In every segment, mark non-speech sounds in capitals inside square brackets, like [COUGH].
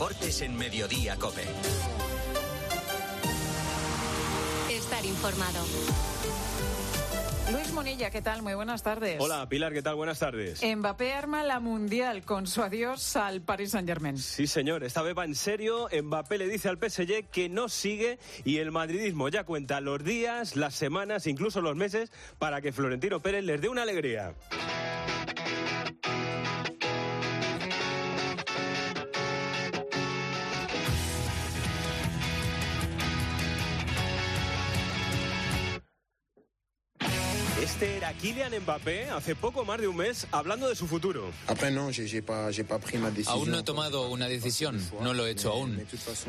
deportes en Mediodía Cope. Estar informado. Luis Monilla, ¿qué tal? Muy buenas tardes. Hola, Pilar, ¿qué tal? Buenas tardes. Mbappé arma la mundial con su adiós al Paris Saint-Germain. Sí, señor, esta vez va en serio. Mbappé le dice al PSG que no sigue y el madridismo ya cuenta los días, las semanas, incluso los meses para que Florentino Pérez les dé una alegría. Kylian Mbappé hace poco más de un mes hablando de su futuro. Aún no he tomado una decisión, no lo he hecho aún.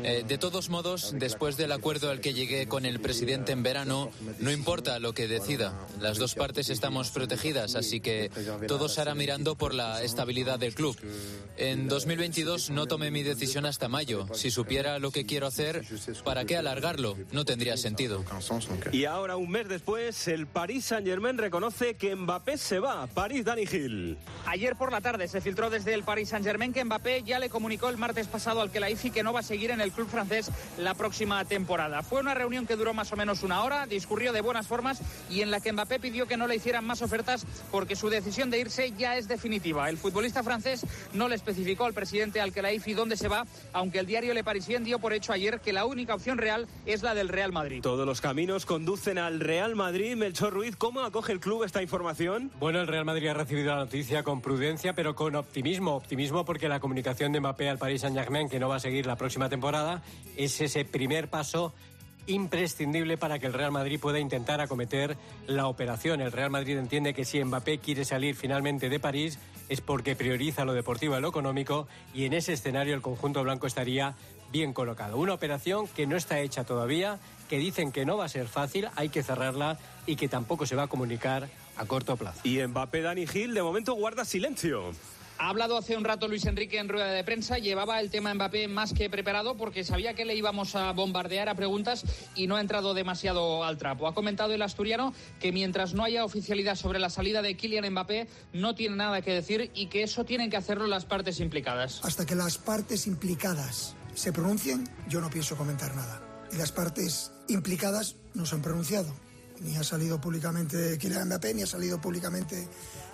Eh, de todos modos, después del acuerdo al que llegué con el presidente en verano, no importa lo que decida. Las dos partes estamos protegidas, así que todo se hará mirando por la estabilidad del club. En 2022 no tomé mi decisión hasta mayo. Si supiera lo que quiero hacer, ¿para qué alargarlo? No tendría sentido. Y ahora, un mes después, el Paris Saint-Germain reconoce que Mbappé se va. París, Dani Gil. Ayer por la tarde se filtró desde el Paris Saint-Germain que Mbappé ya le comunicó el martes pasado al Kelaifi que no va a seguir en el club francés la próxima temporada. Fue una reunión que duró más o menos una hora, discurrió de buenas formas y en la que Mbappé pidió que no le hicieran más ofertas porque su decisión de irse ya es definitiva. El futbolista francés no le especificó al presidente al Kelaifi dónde se va, aunque el diario Le Parisien dio por hecho ayer que la única opción real es la del Real Madrid. Todos los caminos conducen al Real Madrid. Melchor Ruiz, ¿cómo acoge el club Bueno, el Real Madrid ha recibido la noticia con prudencia, pero con optimismo. Optimismo porque la comunicación de Mbappé al Paris Saint-Germain, que no va a seguir la próxima temporada, es ese primer paso imprescindible para que el Real Madrid pueda intentar acometer la operación. El Real Madrid entiende que si Mbappé quiere salir finalmente de París es porque prioriza lo deportivo a lo económico y en ese escenario el conjunto blanco estaría bien colocado. Una operación que no está hecha todavía, que dicen que no va a ser fácil, hay que cerrarla y que tampoco se va a comunicar a corto plazo. Y Mbappé Dani Gil de momento guarda silencio. Ha hablado hace un rato Luis Enrique en rueda de prensa, llevaba el tema Mbappé más que preparado porque sabía que le íbamos a bombardear a preguntas y no ha entrado demasiado al trapo. Ha comentado el asturiano que mientras no haya oficialidad sobre la salida de Kylian Mbappé no tiene nada que decir y que eso tienen que hacerlo las partes implicadas. Hasta que las partes implicadas se pronuncien, yo no pienso comentar nada. Y las partes implicadas no se han pronunciado. Ni ha salido públicamente Kylian Mbappé, ni ha salido públicamente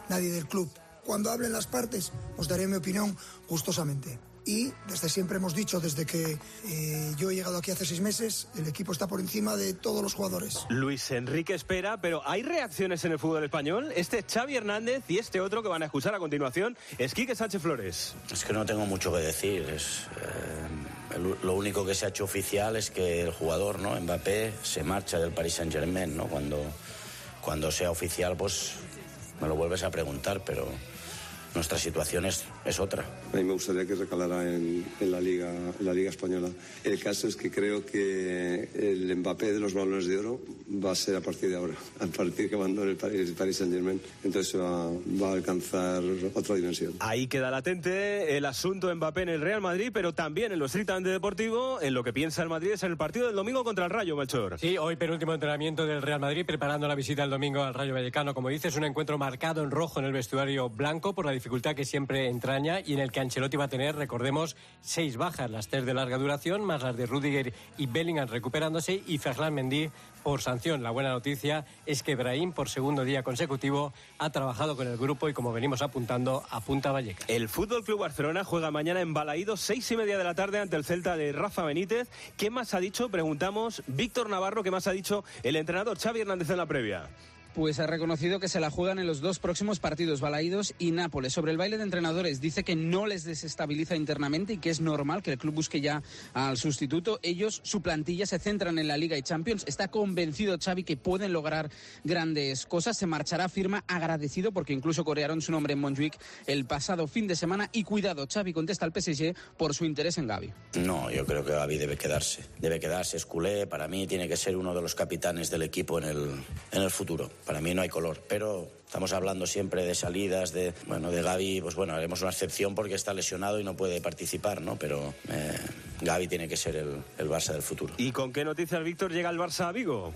nadie del club cuando hablen las partes, os daré mi opinión gustosamente. Y desde siempre hemos dicho, desde que eh, yo he llegado aquí hace seis meses, el equipo está por encima de todos los jugadores. Luis Enrique espera, pero ¿hay reacciones en el fútbol español? Este Xavi Hernández y este otro que van a escuchar a continuación es Quique Sánchez Flores. Es que no tengo mucho que decir. Es, eh, lo único que se ha hecho oficial es que el jugador, ¿no? Mbappé, se marcha del Paris Saint Germain, ¿no? Cuando, cuando sea oficial, pues me lo vuelves a preguntar, pero nuestra situación es, es otra. A mí me gustaría que recalara en, en, la Liga, en la Liga Española. El caso es que creo que el Mbappé de los balones de oro va a ser a partir de ahora, a partir que mandó el Paris, el Paris Saint Germain. Entonces va, va, a alcanzar otra dimensión. Ahí queda latente el asunto Mbappé en el Real Madrid, pero también en lo estrictamente deportivo, en lo que piensa el Madrid es en el partido del domingo contra el Rayo, Melchor. Sí, hoy penúltimo entrenamiento del Real Madrid, preparando la visita el domingo al Rayo Vallecano. Como dices, un encuentro marcado en rojo en el vestuario blanco por la dificultad que siempre y en el que Ancelotti va a tener, recordemos, seis bajas, las tres de larga duración, más las de Rudiger y Bellingham recuperándose y Ferland Mendy por sanción. La buena noticia es que Brahim, por segundo día consecutivo, ha trabajado con el grupo y, como venimos apuntando, apunta Vallecas. El Fútbol Club Barcelona juega mañana en Balaído, seis y media de la tarde, ante el Celta de Rafa Benítez. ¿Qué más ha dicho? Preguntamos Víctor Navarro, ¿qué más ha dicho el entrenador Xavi Hernández en la previa? Pues ha reconocido que se la juegan en los dos próximos partidos, Balaídos y Nápoles. Sobre el baile de entrenadores, dice que no les desestabiliza internamente y que es normal que el club busque ya al sustituto. Ellos, su plantilla, se centran en la Liga y Champions. Está convencido Xavi que pueden lograr grandes cosas. Se marchará firma agradecido porque incluso corearon su nombre en Montjuic el pasado fin de semana. Y cuidado, Xavi contesta al PSG por su interés en Gaby. No, yo creo que Gaby debe quedarse. Debe quedarse, es culé. Para mí tiene que ser uno de los capitanes del equipo en el, en el futuro para mí no hay color, pero estamos hablando siempre de salidas, de bueno, de Gaby, pues bueno, haremos una excepción porque está lesionado y no puede participar, ¿no? Pero eh, Gaby tiene que ser el, el Barça del futuro. ¿Y con qué noticias, Víctor, llega el Barça a Vigo?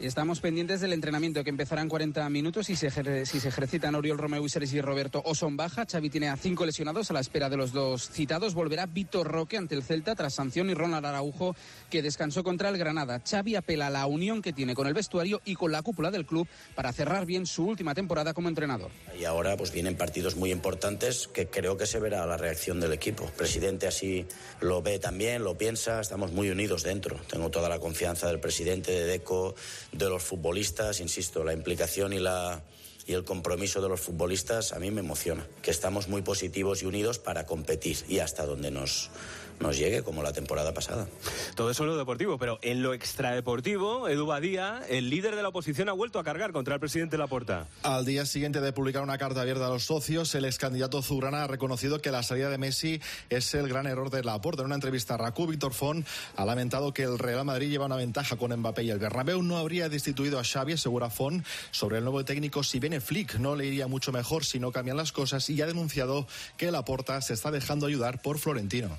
Estamos pendientes del entrenamiento que empezará en 40 minutos y si se ejercitan Oriol Romeu y Sergi Roberto o son baja. Xavi tiene a cinco lesionados a la espera de los dos citados. Volverá Víctor Roque ante el Celta tras sanción y Ronald Araujo que descansó contra el Granada. Xavi apela a la unión que tiene con el vestuario y con la cúpula del club para cerrar bien su última temporada como entrenador. Y ahora pues vienen partidos muy importantes que creo que se verá la reacción del equipo. El presidente así lo ve también, lo piensa, estamos muy unidos dentro. Tengo toda la confianza del presidente, de Deco, de los futbolistas, insisto, la implicación y la y el compromiso de los futbolistas a mí me emociona, que estamos muy positivos y unidos para competir y hasta donde nos, nos llegue, como la temporada pasada. Todo eso en lo deportivo, pero en lo extradeportivo, Edu Badía, el líder de la oposición, ha vuelto a cargar contra el presidente Laporta. Al día siguiente de publicar una carta abierta a los socios, el ex candidato Zurana ha reconocido que la salida de Messi es el gran error de Laporta. En una entrevista a Raku, Víctor Font ha lamentado que el Real Madrid lleva una ventaja con Mbappé y el Bernabéu no habría destituido a Xavi, asegura Font, sobre el nuevo técnico si viene Flick. No le iría mucho mejor si no cambian las cosas y ha denunciado que Laporta se está dejando ayudar por Florentino.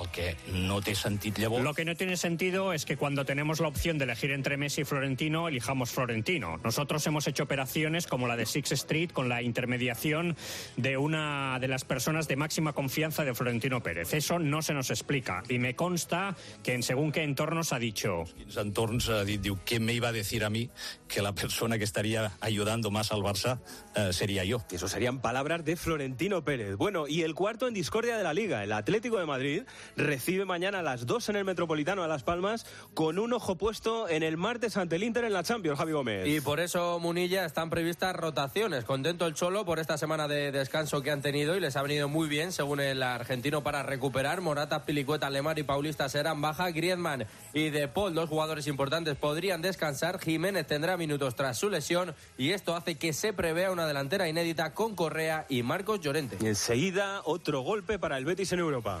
El que no té sentit llavors... Lo que no tiene sentido es que cuando tenemos la opción de elegir entre Messi y Florentino, elijamos Florentino. Nosotros hemos hecho operaciones como la de Six Street con la intermediación de una de las personas de máxima confianza de Florentino Pérez. Eso no se nos explica y me consta que en según qué entornos ha dicho... Quins entorns ha dit, diu, què me iba a decir a mí que la persona que estaría ayudando más al Barça eh, sería yo? Eso serían palabras de Florentino Pérez. Bueno, y el cuarto en discordia de la Liga, el Atlético de Madrid, recibe mañana a las 2 en el Metropolitano a Las Palmas con un ojo puesto en el martes ante el Inter en la Champions, Javi Gómez. Y por eso, Munilla, están previstas rotaciones. Contento el Cholo por esta semana de descanso que han tenido y les ha venido muy bien, según el argentino, para recuperar. Morata, Pilicueta, Lemar y Paulista serán baja. Griezmann y De Paul, dos jugadores importantes, podrían descansar. Jiménez tendrá minutos tras su lesión y esto hace que se prevea una delantera inédita con Correa y Marcos Llorente. Y enseguida, otro golpe para el Betis en Europa.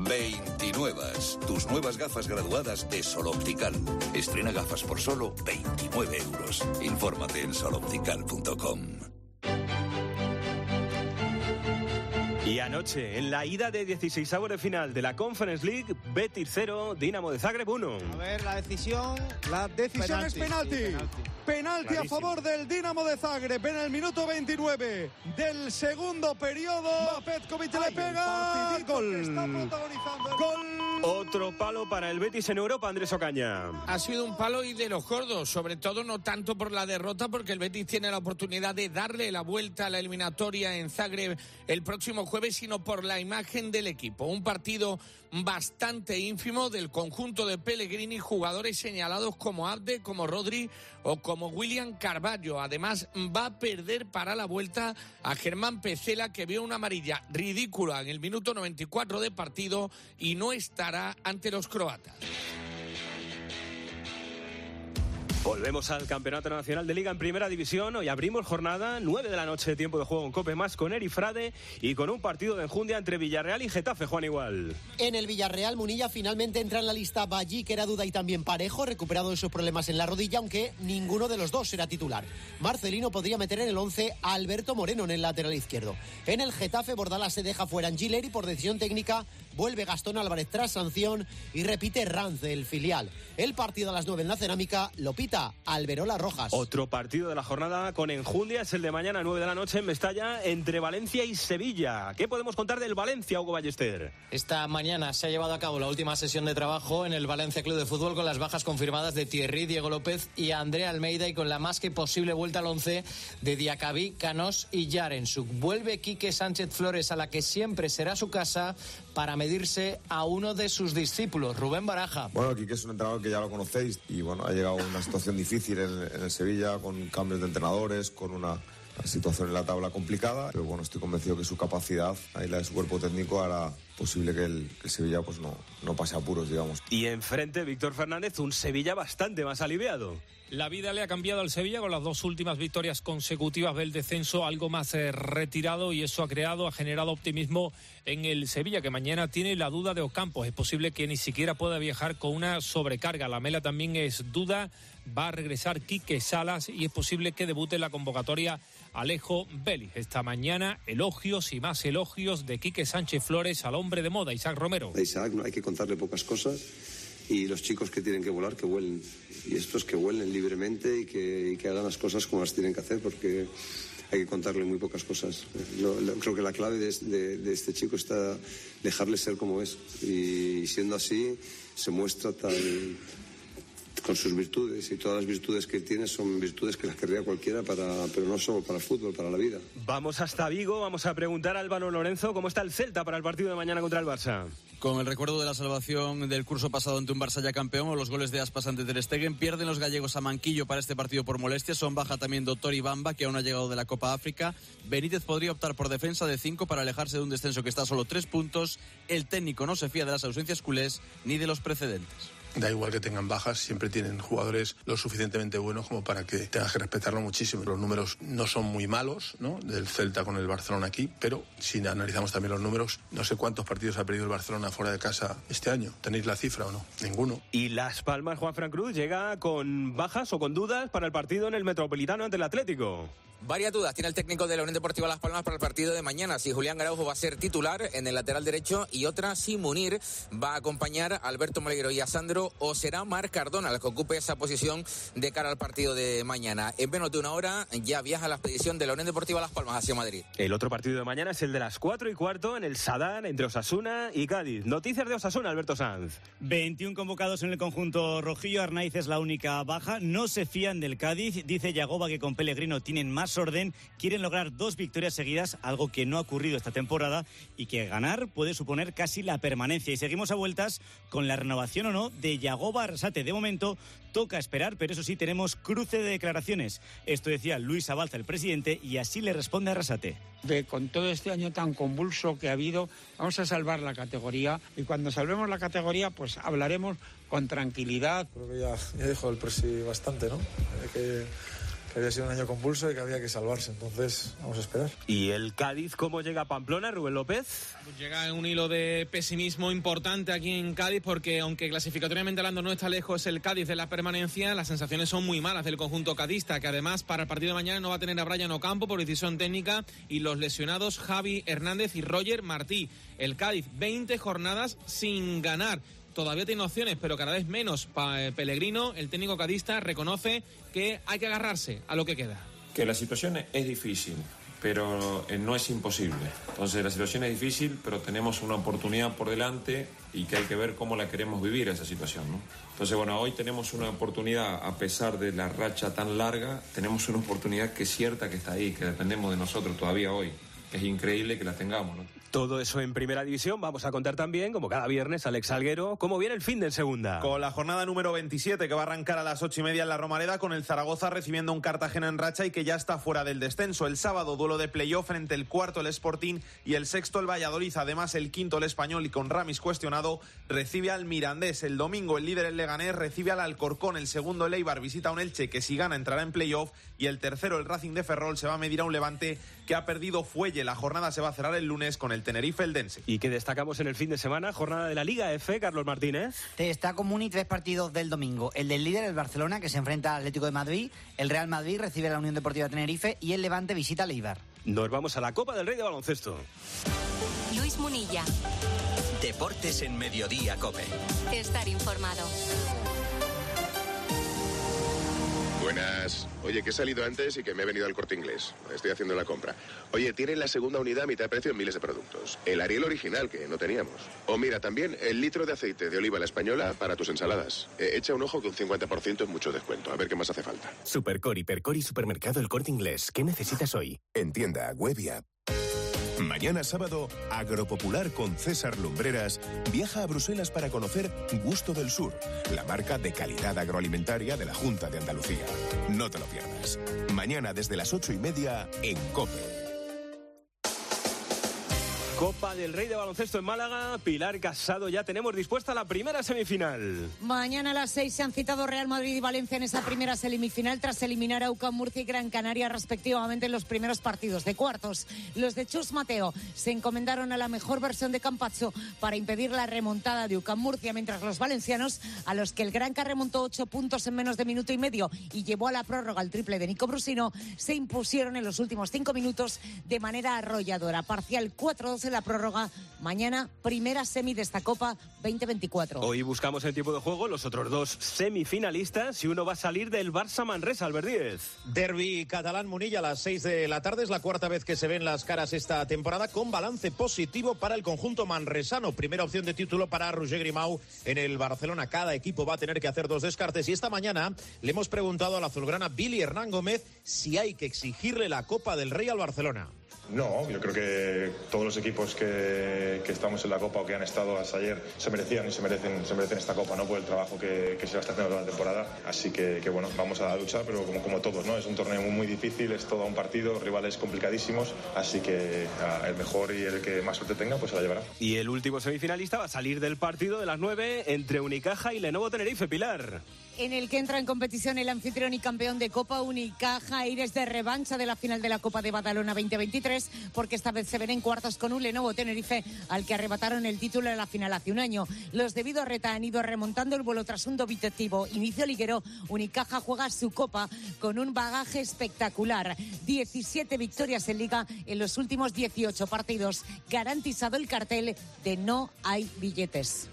29. Tus nuevas gafas graduadas de Sol Optical. Estrena gafas por solo 29 euros. Infórmate en soloptical.com. Y anoche, en la ida de 16 de final de la Conference League, Betis 0, Dinamo de Zagreb 1. A ver, la decisión. La decisión es penalti. Sí, penalti. Penalti a favor del Dinamo de Zagreb en el minuto 29 del segundo periodo. Petkovic le pega. Gol. Gol. Otro palo para el Betis en Europa, Andrés Ocaña. Ha sido un palo y de los gordos, sobre todo no tanto por la derrota, porque el Betis tiene la oportunidad de darle la vuelta a la eliminatoria en Zagreb el próximo jueves, sino por la imagen del equipo. Un partido bastante ínfimo del conjunto de Pellegrini, jugadores señalados como Abde, como Rodri o como William Carballo. Además, va a perder para la vuelta a Germán Pecela, que vio una amarilla ridícula en el minuto 94 de partido y no estará ante los croatas. Volvemos al Campeonato Nacional de Liga en Primera División. Hoy abrimos jornada, 9 de la noche, tiempo de juego en Cope más con Eri Frade y con un partido de enjundia entre Villarreal y Getafe, Juan Igual. En el Villarreal, Munilla finalmente entra en la lista Ballí, que era duda y también parejo, recuperado de sus problemas en la rodilla, aunque ninguno de los dos será titular. Marcelino podría meter en el 11 a Alberto Moreno en el lateral izquierdo. En el Getafe, Bordala se deja fuera Angileri por decisión técnica vuelve Gastón Álvarez tras sanción y repite Ranz del filial. El partido a las 9 en la cerámica lo pita Alberola Rojas. Otro partido de la jornada con enjundia es el de mañana 9 de la noche en Mestalla entre Valencia y Sevilla. ¿Qué podemos contar del Valencia, Hugo Ballester? Esta mañana se ha llevado a cabo la última sesión de trabajo en el Valencia Club de Fútbol con las bajas confirmadas de Thierry, Diego López y Andrea Almeida y con la más que posible vuelta al 11 de Diacabí, Canos y Yarensuk. Vuelve Quique Sánchez Flores a la que siempre será su casa para medirse a uno de sus discípulos, Rubén Baraja. Bueno, Quique es un entrenador que ya lo conocéis y bueno, ha llegado a una situación difícil en, en el Sevilla con cambios de entrenadores, con una situación en la tabla complicada, pero bueno, estoy convencido que su capacidad y la de su cuerpo técnico hará posible que el, que el Sevilla pues no, no pase apuros, digamos. Y enfrente, Víctor Fernández, un Sevilla bastante más aliviado. La vida le ha cambiado al Sevilla con las dos últimas victorias consecutivas del descenso, algo más eh, retirado y eso ha creado, ha generado optimismo en el Sevilla, que mañana tiene la duda de Ocampos. Es posible que ni siquiera pueda viajar con una sobrecarga. La Mela también es duda. Va a regresar Quique Salas y es posible que debute en la convocatoria Alejo Vélez. Esta mañana elogios y más elogios de Quique Sánchez Flores al hombre de moda, Isaac Romero. Isaac no hay que contarle pocas cosas y los chicos que tienen que volar que vuelen y estos que vuelen libremente y que, y que hagan las cosas como las tienen que hacer porque hay que contarle muy pocas cosas. Lo- lo- creo que la clave de, de- de este chico está dejarle ser como es y siendo así se muestra con sus virtudes y todas las virtudes que tiene son virtudes que las querría cualquiera para pero no solo para el fútbol para la vida Vamos hasta Vigo, vamos a preguntar a Álvaro Lorenzo cómo está el Celta para el partido de mañana contra el Barça. Con el recuerdo de la salvación del curso pasado ante un Barça ya campeón o los goles de Aspas ante Ter Stegen, pierden los gallegos a Manquillo para este partido por molestias. Son baja también Doctor y Bamba, que aún ha llegado de la Copa África. Benítez podría optar por defensa de 5 para alejarse de un descenso que está a solo 3 puntos. El técnico no se fía de las ausencias culés ni de los precedentes. Da igual que tengan bajas, siempre tienen jugadores lo suficientemente buenos como para que tengas que respetarlo muchísimo. Los números no son muy malos, ¿no? Del Celta con el Barcelona aquí, pero si analizamos también los números, no sé cuántos partidos ha perdido el Barcelona fuera de casa este año. ¿Tenéis la cifra o no? Ninguno. Y Las Palmas, Juan Fran Cruz, llega con bajas o con dudas para el partido en el Metropolitano ante el Atlético. Varias dudas tiene el técnico de la Unión Deportiva Las Palmas para el partido de mañana. Si Julián Araujo va a ser titular en el lateral derecho y otra si Munir va a acompañar a Alberto Moleguero y a Sandro o será Marc Cardona el que ocupe esa posición de cara al partido de mañana. En menos de una hora ya viaja la expedición de la Unión Deportiva Las Palmas hacia Madrid. El otro partido de mañana es el de las 4 y cuarto en el Sadar entre Osasuna y Cádiz. Noticias de Osasuna, Alberto Sanz. 21 convocados en el conjunto rojillo. Arnaiz es la única baja. No se fían del Cádiz. Dice Yagoba que con Pellegrino tienen más orden. Quieren lograr dos victorias seguidas, algo que no ha ocurrido esta temporada y que ganar puede suponer casi la permanencia. Y seguimos a vueltas con la renovación o no de Yagoba Arrasate. De momento toca esperar, pero eso sí, tenemos cruce de declaraciones. Esto decía Luis Abalza, el presidente, y así le responde Arrasate. de con todo este año tan convulso que ha habido, vamos a salvar la categoría y cuando salvemos la categoría pues hablaremos con tranquilidad. Creo que ya, ya dijo el presi bastante, ¿no? Eh, Que, que había sido un año convulso y que había que salvarse. Entonces, vamos a esperar. ¿Y el Cádiz cómo llega a Pamplona, Rubén López? Pues llega en un hilo de pesimismo importante aquí en Cádiz porque aunque clasificatoriamente hablando no está lejos el Cádiz de la permanencia, las sensaciones son muy malas del conjunto cadista, que además para el partido de mañana no va a tener a Brian Ocampo por decisión técnica y los lesionados Javi Hernández y Roger Martí. El Cádiz 20 jornadas sin ganar. Todavía tiene opciones, pero cada vez menos. Pa- eh, Pellegrino, el técnico cadista, reconoce que hay que agarrarse a lo que queda. Que la situación es difícil, pero eh, no es imposible. Entonces la situación es difícil, pero tenemos una oportunidad por delante y que hay que ver cómo la queremos vivir esa situación. ¿no? Entonces, bueno, hoy tenemos una oportunidad, a pesar de la racha tan larga, tenemos una oportunidad que es cierta que está ahí, que dependemos de nosotros todavía hoy. Es increíble que la tengamos. Todo eso en primera división. Vamos a contar también, como cada viernes, Alex Salguero, cómo viene el fin de segunda. Con la jornada número 27 que va a arrancar a las ocho y media en la Romareda con el Zaragoza recibiendo un Cartagena en racha y que ya está fuera del descenso. El sábado duelo de playoff frente el cuarto el Sporting y el sexto el Valladolid. Además el quinto el Español y con Ramis cuestionado recibe al Mirandés. El domingo el líder el Leganés recibe al Alcorcón. El segundo el Eibar visita a un Elche que si gana entrará en playoff y el tercero el Racing de Ferrol se va a medir a un Levante que ha perdido fuelle. La jornada se va a cerrar el lunes con el Tenerife Eldense. ¿Y que destacamos en el fin de semana? Jornada de la Liga F, Carlos Martínez. Te está común y tres partidos del domingo. El del líder, el Barcelona, que se enfrenta al Atlético de Madrid. El Real Madrid recibe a la Unión Deportiva Tenerife. Y el Levante visita al Eibar. Nos vamos a la Copa del Rey de Baloncesto. Luis Munilla. Deportes en Mediodía, Cope. Estar informado. Buenas. Oye, que he salido antes y que me he venido al corte inglés. Estoy haciendo la compra. Oye, tienen la segunda unidad a mitad de precio en miles de productos. El Ariel original, que no teníamos. O mira, también el litro de aceite de oliva la española para tus ensaladas. Eh, echa un ojo que un 50% es mucho descuento. A ver qué más hace falta. Supercor, Hipercor y Supermercado El Corte Inglés. ¿Qué necesitas hoy? En tienda, web y app. Mañana sábado, Agropopular con César Lumbreras viaja a Bruselas para conocer Gusto del Sur, la marca de calidad agroalimentaria de la Junta de Andalucía. No te lo pierdas. Mañana desde las ocho y media en COPE. Copa del Rey de Baloncesto en Málaga. Pilar Casado, ya tenemos dispuesta la primera semifinal. Mañana a las seis se han citado Real Madrid y Valencia en esa primera semifinal tras eliminar a UCAM Murcia y Gran Canaria respectivamente en los primeros partidos de cuartos. Los de Chus Mateo se encomendaron a la mejor versión de Campacho para impedir la remontada de UCAM Murcia, mientras los valencianos, a los que el Granca remontó ocho puntos en menos de minuto y medio y llevó a la prórroga el triple de Nico Brusino, se impusieron en los últimos cinco minutos de manera arrolladora. Parcial 4-12 la prórroga. Mañana, primera semi de esta Copa 2024. Hoy buscamos en tiempo de juego los otros dos semifinalistas y uno va a salir del Barça Manresa, Albert Díez. Derby catalán Munilla a las 6 de la tarde. Es la cuarta vez que se ven las caras esta temporada con balance positivo para el conjunto manresano. Primera opción de título para Roger Grimau en el Barcelona. Cada equipo va a tener que hacer dos descartes. Y esta mañana le hemos preguntado a la azulgrana Billy Hernán Gómez si hay que exigirle la Copa del Rey al Barcelona. No, yo creo que todos los equipos que, que, estamos en la Copa o que han estado hasta ayer se merecían y se merecen, se merecen esta Copa, ¿no? Por el trabajo que, que se va a estar haciendo toda la temporada. Así que, bueno, vamos a luchar, pero como, todos, ¿no? Es un torneo muy, difícil, es todo un partido, rivales complicadísimos, así que a, el mejor y el que más suerte tenga, pues se la llevará. Y el último semifinalista va a salir del partido de las 9 entre Unicaja y Lenovo Tenerife, Pilar en el que entra en competición el anfitrión y campeón de Copa Unicaja, Aires de revancha de la final de la Copa de Badalona 2023, porque esta vez se ven en cuartos con un Lenovo Tenerife al que arrebataron el título en la final hace un año. Los de Reta han ido remontando el vuelo tras un dubitativo inicio liguero. Unicaja juega su Copa con un bagaje espectacular. 17 victorias en Liga en los últimos 18 partidos. Garantizado el cartel de no hay billetes.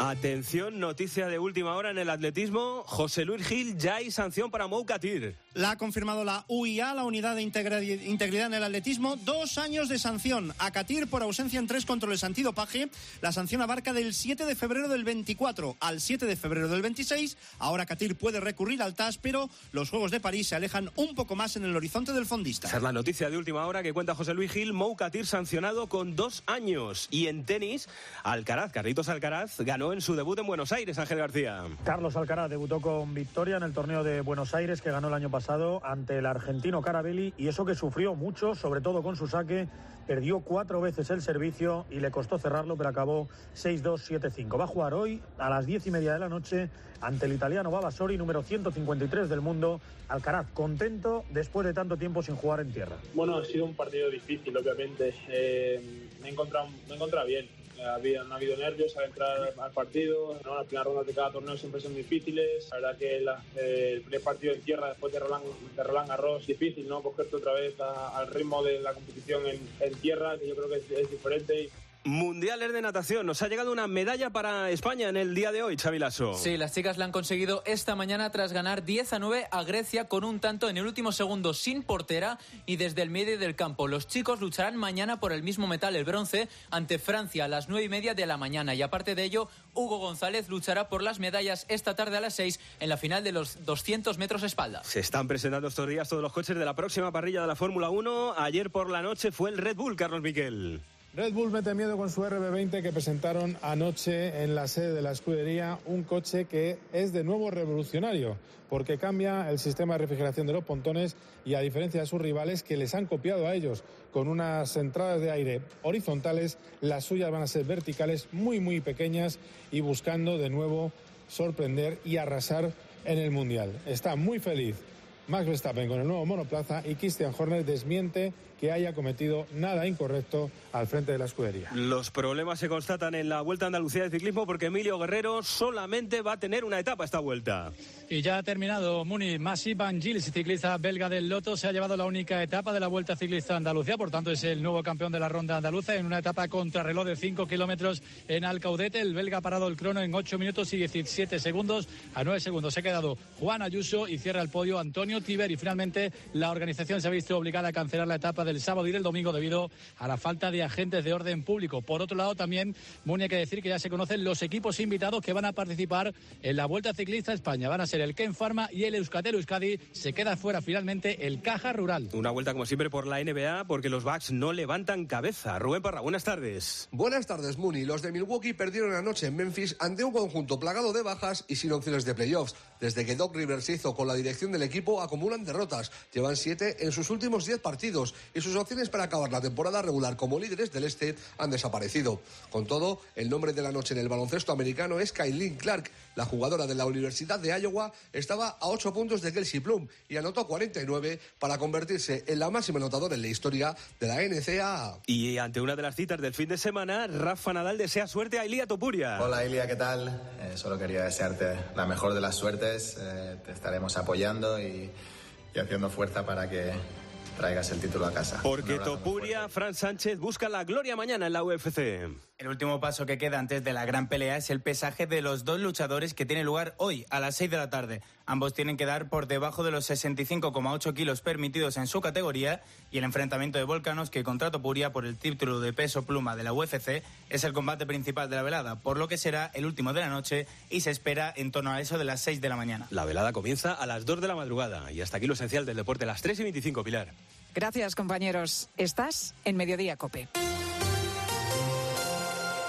Atención, noticia de última hora en el atletismo. José Luis Gil, ya hay sanción para Moukatir. La ha confirmado la UIA, la Unidad de Integridad en el Atletismo. Dos años de sanción a Katir por ausencia en tres controles antidopaje. La sanción abarca del 7 de febrero del 24 al 7 de febrero del 26. Ahora Katir puede recurrir al TAS, pero los Juegos de París se alejan un poco más en el horizonte del fondista. Esa es la noticia de última hora que cuenta José Luis Gil. Moukatir sancionado con dos años. Y en tenis, Alcaraz, Carlitos Alcaraz, ganó en su debut en Buenos Aires, Ángel García. Carlos Alcaraz debutó con victoria en el torneo de Buenos Aires que ganó el año pasado ante el argentino Carabelli y eso que sufrió mucho, sobre todo con su saque, perdió cuatro veces el servicio y le costó cerrarlo, pero acabó 6-2-7-5. Va a jugar hoy a las diez y media de la noche ante el italiano Babasori, número 153 del mundo. Alcaraz, contento después de tanto tiempo sin jugar en tierra. Bueno, ha sido un partido difícil, obviamente. Eh, me, he encontrado, me he encontrado bien había, no ha habido nervios al entrar al partido. ¿no? Las primeras rondas de cada torneo siempre son difíciles. La verdad que eh, el primer partido en tierra después de Roland, de Roland Garros difícil, ¿no? Cogerte otra vez al ritmo de la competición en, en, tierra, que yo creo que es, es diferente. Mundiales de natación. Nos ha llegado una medalla para España en el día de hoy, Xavi Lasso. Sí, las chicas la han conseguido esta mañana tras ganar 10 a 9 a Grecia con un tanto en el último segundo sin portera y desde el medio del campo. Los chicos lucharán mañana por el mismo metal, el bronce, ante Francia a las 9 y media de la mañana. Y aparte de ello, Hugo González luchará por las medallas esta tarde a las 6 en la final de los 200 metros espalda. Se están presentando estos días todos los coches de la próxima parrilla de la Fórmula 1. Ayer por la noche fue el Red Bull, Carlos Miquel. Red Bull mete miedo con su RB20 que presentaron anoche en la sede de la escudería, un coche que es de nuevo revolucionario porque cambia el sistema de refrigeración de los pontones y a diferencia de sus rivales que les han copiado a ellos con unas entradas de aire horizontales, las suyas van a ser verticales muy muy pequeñas y buscando de nuevo sorprender y arrasar en el Mundial. Está muy feliz Max Verstappen con el nuevo monoplaza y Christian Horner desmiente que haya cometido nada incorrecto al frente de la escudería. Los problemas se constatan en la Vuelta a Andalucía de Ciclismo porque Emilio Guerrero solamente va a tener una etapa esta vuelta. Y ya ha terminado Muni Massi Van Gils, ciclista belga del Loto, se ha llevado la única etapa de la Vuelta Ciclista Andalucía, por tanto es el nuevo campeón de la ronda andaluza en una etapa contrarreloj de 5 kilómetros en Alcaudete. El belga ha parado el crono en 8 minutos y 17 segundos. A 9 segundos se ha quedado Juan Ayuso y cierra el podio Antonio Tiber. Y finalmente la organización se ha visto obligada a cancelar la etapa del sábado y del domingo debido a la falta de agentes de orden público. Por otro lado, también Muni hay que decir que ya se conocen los equipos invitados que van a participar en la Vuelta Ciclista España. Van a ser el Ken Pharma y el Euskatel Euskadi. Se queda fuera finalmente el Caja Rural. Una vuelta como siempre por la NBA porque los Bucks no levantan cabeza. Rubén Parra, buenas tardes. Buenas tardes, Muni. Los de Milwaukee perdieron anoche en Memphis ante un conjunto plagado de bajas y sin opciones de playoffs. Desde que Doc Rivers se hizo con la dirección del equipo acumulan derrotas. Llevan siete en sus últimos diez partidos y sus opciones para acabar la temporada regular como líderes del este han desaparecido. Con todo, el nombre de la noche en el baloncesto americano es Kailin Clark. La jugadora de la Universidad de Iowa estaba a 8 puntos de Kelsey Plum y anotó 49 para convertirse en la máxima anotadora en la historia de la NCAA. Y ante una de las citas del fin de semana, Rafa Nadal desea suerte a Ilia Topuria. Hola Ilia, ¿qué tal? Eh, solo quería desearte la mejor de las suertes. Eh, te estaremos apoyando y, y haciendo fuerza para que traigas el título a casa. Porque Topuria, Fran Sánchez busca la gloria mañana en la UFC. El último paso que queda antes de la gran pelea es el pesaje de los dos luchadores que tiene lugar hoy a las 6 de la tarde. Ambos tienen que dar por debajo de los 65,8 kilos permitidos en su categoría y el enfrentamiento de Volcanos que contra Topuria por el título de peso pluma de la UFC es el combate principal de la velada, por lo que será el último de la noche y se espera en torno a eso de las 6 de la mañana. La velada comienza a las 2 de la madrugada y hasta aquí lo esencial del deporte a las 3 y 25, Pilar. Gracias, compañeros. Estás en Mediodía Cope.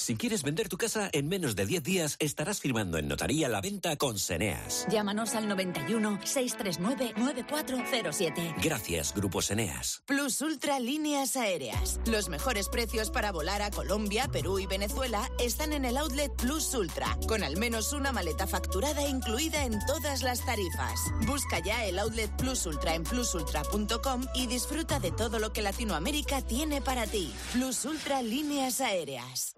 Si quieres vender tu casa en menos de 10 días, estarás firmando en notaría la venta con Seneas. Llámanos al 91 639 9407. Gracias, Grupo Seneas. Plus Ultra Líneas Aéreas. Los mejores precios para volar a Colombia, Perú y Venezuela están en el outlet Plus Ultra, con al menos una maleta facturada incluida en todas las tarifas. Busca ya el outlet Plus Ultra en plusultra.com y disfruta de todo lo que Latinoamérica tiene para ti. Plus Ultra Líneas Aéreas.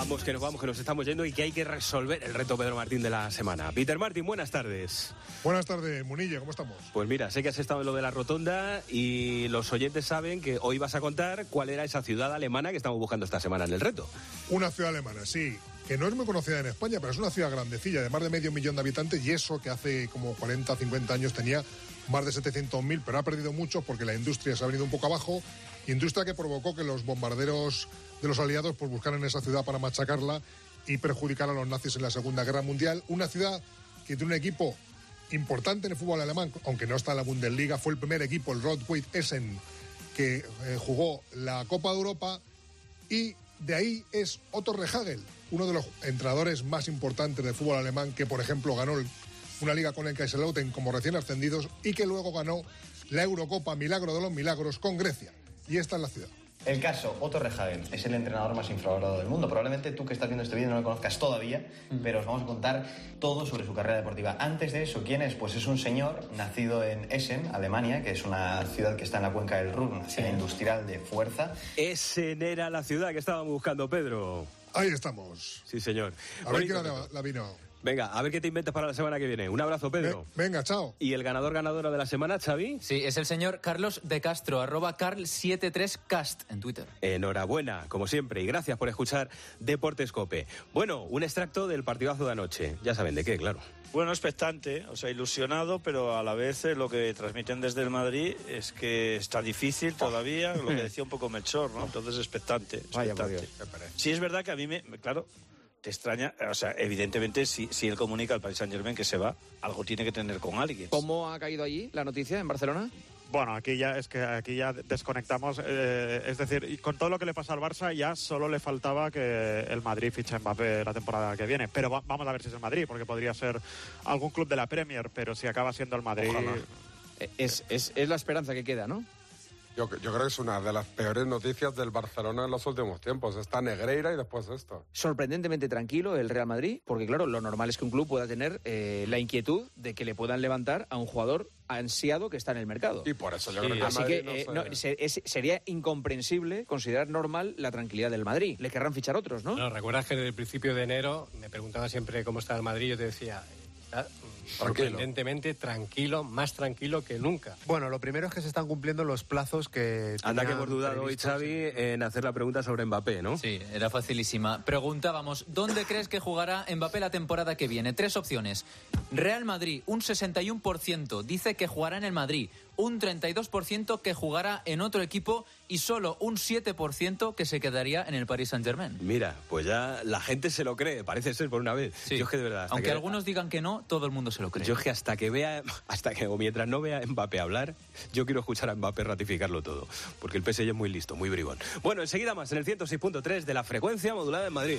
Vamos, que nos vamos, que nos estamos yendo y que hay que resolver el reto Pedro Martín de la semana. Peter Martín, buenas tardes. Buenas tardes, Munilla, ¿cómo estamos? Pues mira, sé que has estado en lo de la rotonda y los oyentes saben que hoy vas a contar cuál era esa ciudad alemana que estamos buscando esta semana en el reto. Una ciudad alemana, sí, que no es muy conocida en España, pero es una ciudad grandecilla, de más de medio millón de habitantes, y eso que hace como 40, 50 años tenía más de 700.000, pero ha perdido mucho porque la industria se ha venido un poco abajo, industria que provocó que los bombarderos de los aliados pues buscaran esa ciudad para machacarla y perjudicar a los nazis en la Segunda Guerra Mundial. Una ciudad que tiene un equipo importante en el fútbol alemán, aunque no está en la Bundesliga, fue el primer equipo, el Rot-Weiss Essen, que eh, jugó la Copa de Europa y de ahí es Otto Rehagel, uno de los entrenadores más importantes del fútbol alemán, que por ejemplo ganó una liga con el Kaiserslautern como recién ascendidos y que luego ganó la Eurocopa Milagro de los Milagros con Grecia. Y esta es la ciudad. El caso, Otto Rehhagen es el entrenador más infravalorado del mundo. Probablemente tú que estás viendo este vídeo no lo conozcas todavía, pero os vamos a contar todo sobre su carrera deportiva. Antes de eso, ¿quién es? Pues es un señor nacido en Essen, Alemania, que es una ciudad que está en la cuenca del Ruhr, una ciudad industrial de fuerza. Essen era la ciudad que estábamos buscando, Pedro. Ahí estamos. Sí, señor. A ver quién la vino. Venga, a ver qué te inventas para la semana que viene. Un abrazo, Pedro. venga, chao. ¿Y el ganador ganadora de la semana, Xavi? Sí, es el señor Carlos de Castro, arroba carl73cast en Twitter. Enhorabuena, como siempre, y gracias por escuchar Deportes Cope. Bueno, un extracto del partidazo de anoche. Ya saben de qué, claro. Bueno, expectante, o sea, ilusionado, pero a la vez eh, lo que transmiten desde el Madrid es que está difícil todavía, lo que decía un poco Melchor, ¿no? Entonces, expectante. Vaya por expectante. Sí, es verdad que a mí, me, claro, te extraña, o sea, evidentemente, si, si él comunica al Paris Saint Germain que se va, algo tiene que tener con alguien. ¿Cómo ha caído allí la noticia en Barcelona? Bueno, aquí ya es que aquí ya desconectamos, eh, es decir, con todo lo que le pasa al Barça ya solo le faltaba que el Madrid fiche a Mbappé la temporada que viene. Pero va- vamos a ver si es el Madrid, porque podría ser algún club de la Premier, pero si acaba siendo el Madrid, Es, es, es la esperanza que queda, ¿no? Yo, yo creo que es una de las peores noticias del Barcelona en los últimos tiempos. Está Negreira y después esto. Sorprendentemente tranquilo el Real Madrid, porque claro, lo normal es que un club pueda tener eh, la inquietud de que le puedan levantar a un jugador ansiado que está en el mercado. Y por eso yo creo que Así que no eh, se- no, se- es- sería incomprensible considerar normal la tranquilidad del Madrid. Le querrán fichar otros, ¿no? No, recuerdas que desde el principio de enero me preguntaba siempre cómo estaba el Madrid y yo te decía, sorprendentemente tranquilo, más tranquilo que nunca. Bueno, lo primero es que se están cumpliendo los plazos que. Anda que hemos dudado hoy. Xavi, en hacer la pregunta sobre Mbappé, ¿no? Sí, era facilísima. Preguntábamos, ¿dónde crees que jugará Mbappé la temporada que viene? Tres opciones. Real Madrid, un 61% dice que jugará en el Madrid, un 32% que jugará en otro equipo y solo un 7% que se quedaría en el Paris Saint-Germain. Mira, pues ya la gente se lo cree, parece ser por una vez. Yo es que de verdad. Aunque que- algunos digan que no, todo el mundo se lo cree. Yo es que hasta que vea, hasta que o mientras no vea a Mbappé hablar, yo quiero escuchar a Mbappé ratificarlo todo, porque el PSG es muy listo, muy bribón. Bueno, enseguida más en el 106.3 de la frecuencia modulada en Madrid.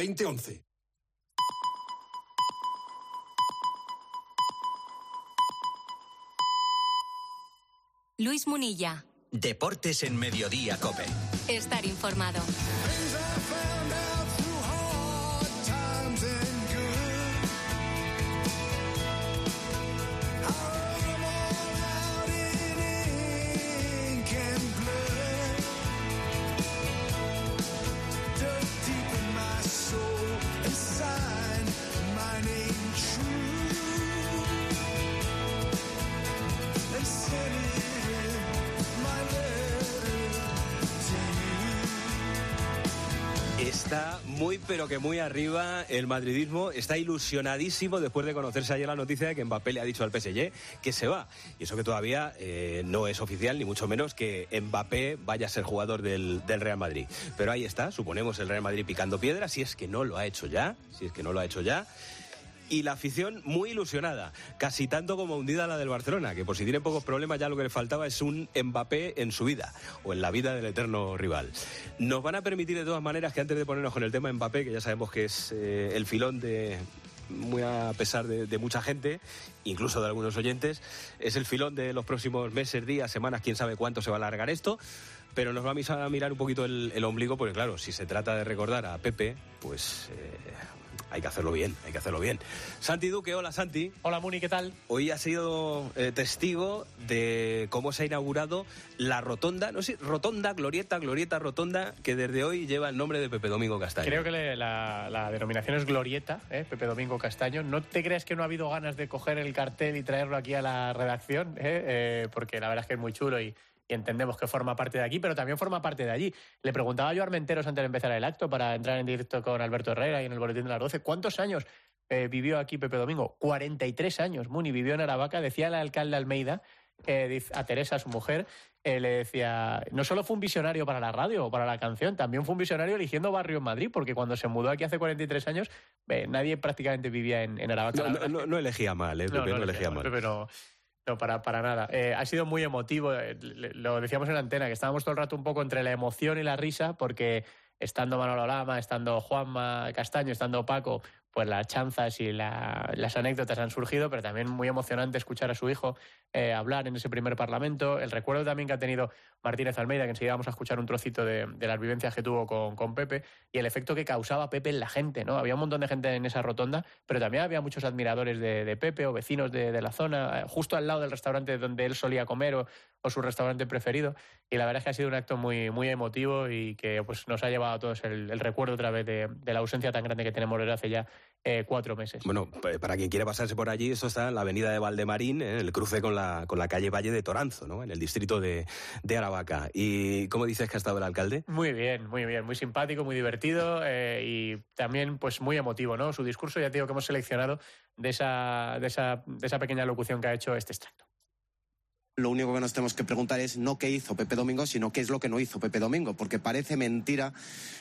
2011. Luis Munilla. Deportes en Mediodía, Cope. Estar informado. Pero que muy arriba el madridismo. Está ilusionadísimo después de conocerse ayer la noticia de que Mbappé le ha dicho al PSG que se va. Y eso que todavía eh, no es oficial, ni mucho menos que Mbappé vaya a ser jugador del, del Real Madrid. Pero ahí está, suponemos el Real Madrid picando piedra, si es que no lo ha hecho ya, si es que no lo ha hecho ya. Y la afición muy ilusionada, casi tanto como hundida la del Barcelona, que por si tiene pocos problemas ya lo que le faltaba es un Mbappé en su vida o en la vida del eterno rival. Nos van a permitir de todas maneras que antes de ponernos con el tema Mbappé, que ya sabemos que es eh, el filón de muy a pesar de, mucha gente, incluso de algunos oyentes, es el filón de los próximos meses, días, semanas, quién sabe cuánto se va a alargar esto. Pero nos vamos a mirar un poquito el, el ombligo, porque claro, si se trata de recordar a Pepe, pues eh, hay que hacerlo bien, hay que hacerlo bien. Santi Duque, hola Santi. Hola Muni, ¿qué tal? Hoy has sido eh, testigo de cómo se ha inaugurado la rotonda, no sé, rotonda, glorieta, glorieta, rotonda, que desde hoy lleva el nombre de Pepe Domingo Castaño. Creo que le- la, la denominación es Glorieta, ¿eh? Pepe Domingo Castaño. No te creas que no ha habido ganas de coger el cartel y traerlo aquí a la redacción, ¿eh? Eh, porque la verdad es que es muy chulo y, y entendemos que forma parte de aquí, pero también forma parte de allí. Le preguntaba yo a Armenteros antes de empezar el acto para entrar en directo con Alberto Herrera y en el Boletín de las 12, ¿cuántos años eh, vivió aquí Pepe Domingo? 43 años. Muni vivió en Aravaca, decía el alcalde Almeida, eh, a Teresa, su mujer, eh, le decía, no solo fue un visionario para la radio o para la canción, también fue un visionario eligiendo barrio en Madrid, porque cuando se mudó aquí hace 43 años, eh, nadie prácticamente vivía en, en Aravaca. No elegía mal, ¿eh? Pepe, no, elegía mal. Pepe no, no, para, para nada. Eh, ha sido muy emotivo. eh, Lo decíamos en la antena, que estábamos todo el rato un poco entre la emoción y la risa, porque estando Manolo Lama, estando Juanma Castaño, estando Paco, pues las chanzas y la- las anécdotas han surgido, pero también muy emocionante escuchar a su hijo eh, hablar en ese primer parlamento. El recuerdo también que ha tenido Martínez Almeida, que enseguida vamos a escuchar un trocito de, las vivencias que tuvo con, Pepe, y el efecto que causaba Pepe en la gente, ¿no? Había un montón de gente en esa rotonda, pero también había muchos admiradores de, Pepe o vecinos de, la zona, eh, justo al lado del restaurante donde él solía comer o, su restaurante preferido. Y la verdad es que ha sido un acto muy, muy emotivo y que pues, nos ha llevado a todos el, recuerdo otra vez de la ausencia tan grande que tenemos desde hace ya eh, cuatro meses. Bueno, pa- para quien quiera pasarse por allí, eso está en la avenida de Valdemarín, en el cruce con la, con la calle Valle de Toranzo, ¿no? En el distrito de, de Aravaca. ¿Y cómo dices que ha estado el alcalde? Muy bien, muy bien, muy simpático, muy divertido eh, y también pues muy emotivo, ¿no? Su discurso, ya te digo que hemos seleccionado de esa, de esa, de esa pequeña locución que ha hecho este extracto. Lo único que nos tenemos que preguntar es no qué hizo Pepe Domingo, sino qué es lo que no hizo Pepe Domingo, porque parece mentira,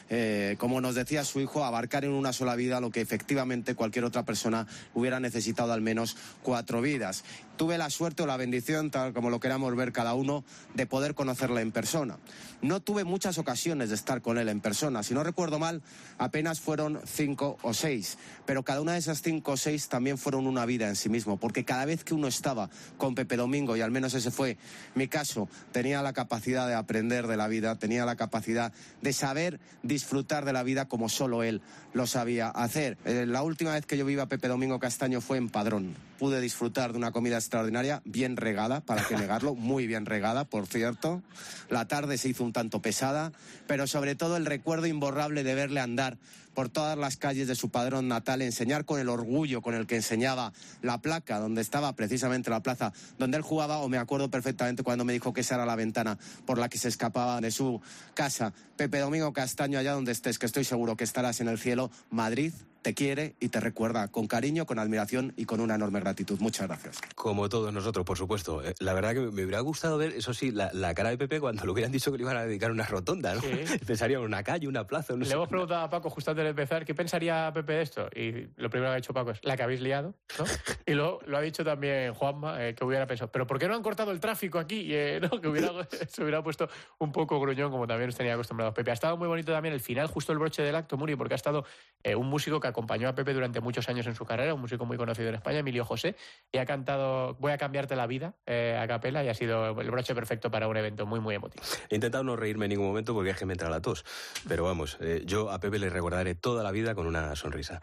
eh, como nos decía su hijo, abarcar en una sola vida lo que efectivamente cualquier otra persona hubiera necesitado al menos cuatro vidas. Tuve la suerte o la bendición, tal como lo queramos ver cada uno, de poder conocerle en persona. No tuve muchas ocasiones de estar con él en persona. Si no recuerdo mal, apenas fueron cinco o seis. Pero cada una de esas cinco o seis también fueron una vida en sí mismo, porque cada vez que uno estaba con Pepe Domingo, y al menos ese fue mi caso, tenía la capacidad de aprender de la vida, tenía la capacidad de saber disfrutar de la vida como solo él lo sabía hacer. Eh, la última vez que yo vi a Pepe Domingo Castaño fue en Padrón. Pude disfrutar de una comida extraordinaria, bien regada, para que negarlo, [LAUGHS] muy bien regada, por cierto. La tarde se hizo un tanto pesada, pero sobre todo el recuerdo imborrable de verle andar por todas las calles de su padrón natal, enseñar con el orgullo con el que enseñaba la placa donde estaba precisamente la plaza donde él jugaba, o me acuerdo perfectamente cuando me dijo que esa era la ventana por la que se escapaba de su casa. Pepe Domingo Castaño, allá donde estés, que estoy seguro que estarás en el cielo, Madrid, te quiere y te recuerda con cariño, con admiración y con una enorme gratitud. Muchas gracias. Como todos nosotros, por supuesto. Eh, La verdad que me hubiera gustado ver, eso sí, la, la cara de Pepe cuando le hubieran dicho que le iban a dedicar una rotonda, ¿no? Sí. [LAUGHS] Pensaría en una calle, una plaza, no Le sé. hemos preguntado a Paco justo antes de empezar qué pensaría Pepe de esto. Y lo primero que ha dicho Paco es la que habéis liado. ¿no? [LAUGHS] Y luego lo ha dicho también Juanma, eh, que hubiera pensado, ¿pero por qué no han cortado el tráfico aquí? Y, eh, [LAUGHS] ¿no? Que hubiera, se hubiera puesto un poco gruñón, como también nos tenía acostumbrados Pepe. Ha estado muy bonito también el final, justo el broche del acto, Muri, porque ha estado eh, un músico que acompañó a Pepe durante muchos años en su carrera, un músico muy conocido en España, Emilio José, y ha cantado Voy a cambiarte la vida eh, a capela y ha sido el broche perfecto para un evento muy, muy emotivo. He intentado no reírme en ningún momento porque es que me entra la tos. Pero vamos, eh, yo a Pepe le recordaré toda la vida con una sonrisa.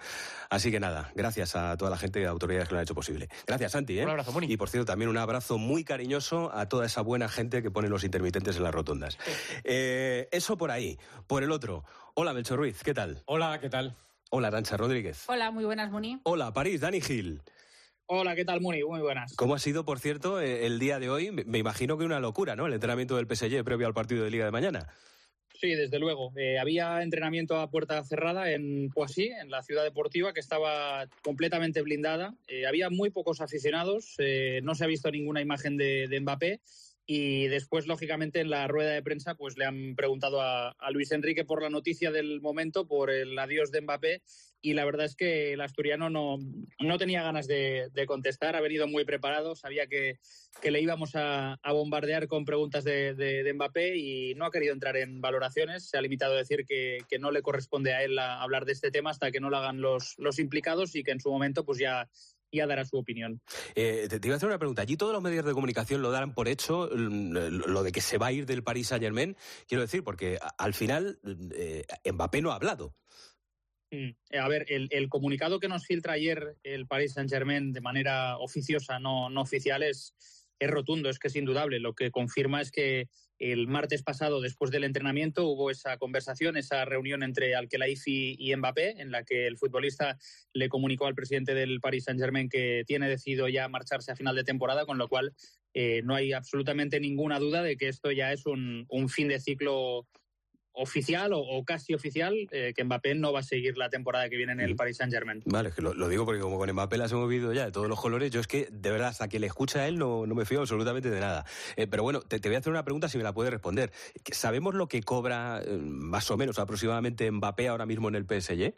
Así que nada, gracias a toda la gente y autoridades que lo han hecho posible. Gracias, Santi. ¿eh? Un abrazo, Moni. Y por cierto, también un abrazo muy cariñoso a toda esa buena gente que pone los intermitentes en las rotondas. Eh, eso por ahí. Por el otro. Hola, Melchor Ruiz, ¿qué tal? Hola, ¿qué tal? Hola, Arancha Rodríguez. Hola, muy buenas, Muni. Hola, París, Dani Gil. Hola, ¿qué tal, Muni? Muy buenas. ¿Cómo ha sido, por cierto, eh, el día de hoy? Me- Me imagino que una locura, ¿no? El entrenamiento del PSG previo al partido de Liga de mañana. Sí, desde luego. Eh, había entrenamiento a puerta cerrada en Poissy, en la ciudad deportiva, que estaba completamente blindada. Eh, había muy pocos aficionados, eh, no se ha visto ninguna imagen de, de Mbappé. Y después, lógicamente, en la rueda de prensa, pues le han preguntado a, Luis Enrique por la noticia del momento, por el adiós de Mbappé. Y la verdad es que el asturiano no, no tenía ganas de, contestar, ha venido muy preparado, sabía que, que le íbamos a, a bombardear con preguntas de, de- Mbappé y no ha querido entrar en valoraciones. Se ha limitado a decir que, que no le corresponde a él hablar de este tema hasta que no lo hagan los, los implicados y que en su momento pues ya, ya dará su opinión. Eh, te, te iba a hacer una pregunta. Allí todos los medios de comunicación lo darán por hecho, mm, lo de que se va a ir del Paris Saint Germain. Quiero decir, porque a- al final eh, Mbappé no ha hablado. Mm. Eh, A ver, el, el comunicado que nos filtra ayer el Paris Saint-Germain de manera oficiosa, no, no oficial, es, es rotundo, es que es indudable. Lo que confirma es que el martes pasado, después del entrenamiento, hubo esa conversación, esa reunión entre Al-Khelaifi y Mbappé, en la que el futbolista le comunicó al presidente del Paris Saint-Germain que tiene decidido ya marcharse a final de temporada, con lo cual eh, no hay absolutamente ninguna duda de que esto ya es un fin de ciclo oficial o, o casi oficial eh, que Mbappé no va a seguir la temporada que viene en el Paris Saint Germain. Vale, es que lo, lo digo porque como con Mbappé las hemos vivido ya de todos los colores, yo es que de verdad hasta que le escucha a él no, no me fío absolutamente de nada. Eh, pero bueno, te, te voy a hacer una pregunta si me la puedes responder. ¿Sabemos lo que cobra eh, más o menos aproximadamente Mbappé ahora mismo en el PSG?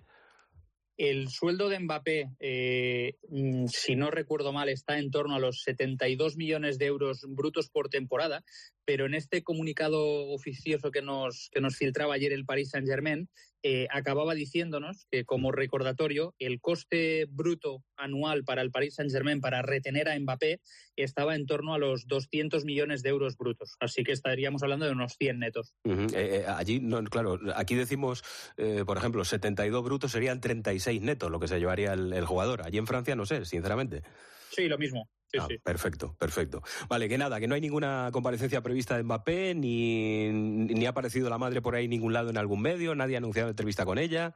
El sueldo de Mbappé, eh, mm, si no recuerdo mal, está en torno a los 72 millones de euros brutos por temporada, pero en este comunicado oficioso que nos, que nos filtraba ayer el Paris Saint-Germain, eh, acababa diciéndonos que como recordatorio, el coste bruto anual para el Paris Saint-Germain para retener a Mbappé estaba en torno a los 200 millones de euros brutos. Así que estaríamos hablando de unos 100 netos. Eh, eh, allí, no, claro, aquí decimos, por ejemplo, 72 brutos serían 36 netos lo que se llevaría el, el jugador. Allí en Francia no sé, sinceramente. Sí, lo mismo. Sí, Ah, sí. Perfecto, perfecto. Vale, que nada, que no hay ninguna comparecencia prevista de Mbappé, ni, ni ha aparecido la madre por ahí en ningún lado en algún medio, nadie ha anunciado entrevista con ella.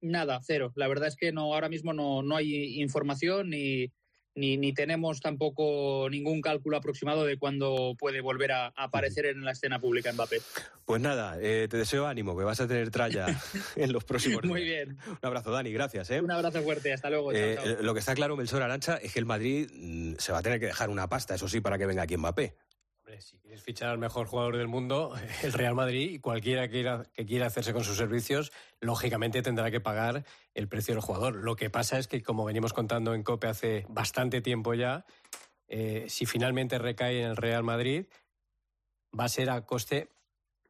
Nada, cero. La verdad es que no, ahora mismo no, no hay información ni, ni, ni tenemos tampoco ningún cálculo aproximado de cuándo puede volver a, a aparecer en la escena pública Mbappé. Pues nada, eh, te deseo ánimo, que vas a tener tralla [LAUGHS] en los próximos días. Muy bien. Un abrazo, Dani, gracias. ¿eh? Un abrazo fuerte, hasta luego. Eh, chao. eh, lo que está claro, Melchor Arancha, es que el Madrid mm, se va a tener que dejar una pasta, eso sí, para que venga aquí Mbappé. Si quieres fichar al mejor jugador del mundo, [LAUGHS] el Real Madrid, y cualquiera que quiera, que quiera hacerse con sus servicios, lógicamente tendrá que pagar el precio del jugador. Lo que pasa es que, como venimos contando en COPE hace bastante tiempo ya, eh, si finalmente recae en el Real Madrid, va a ser a coste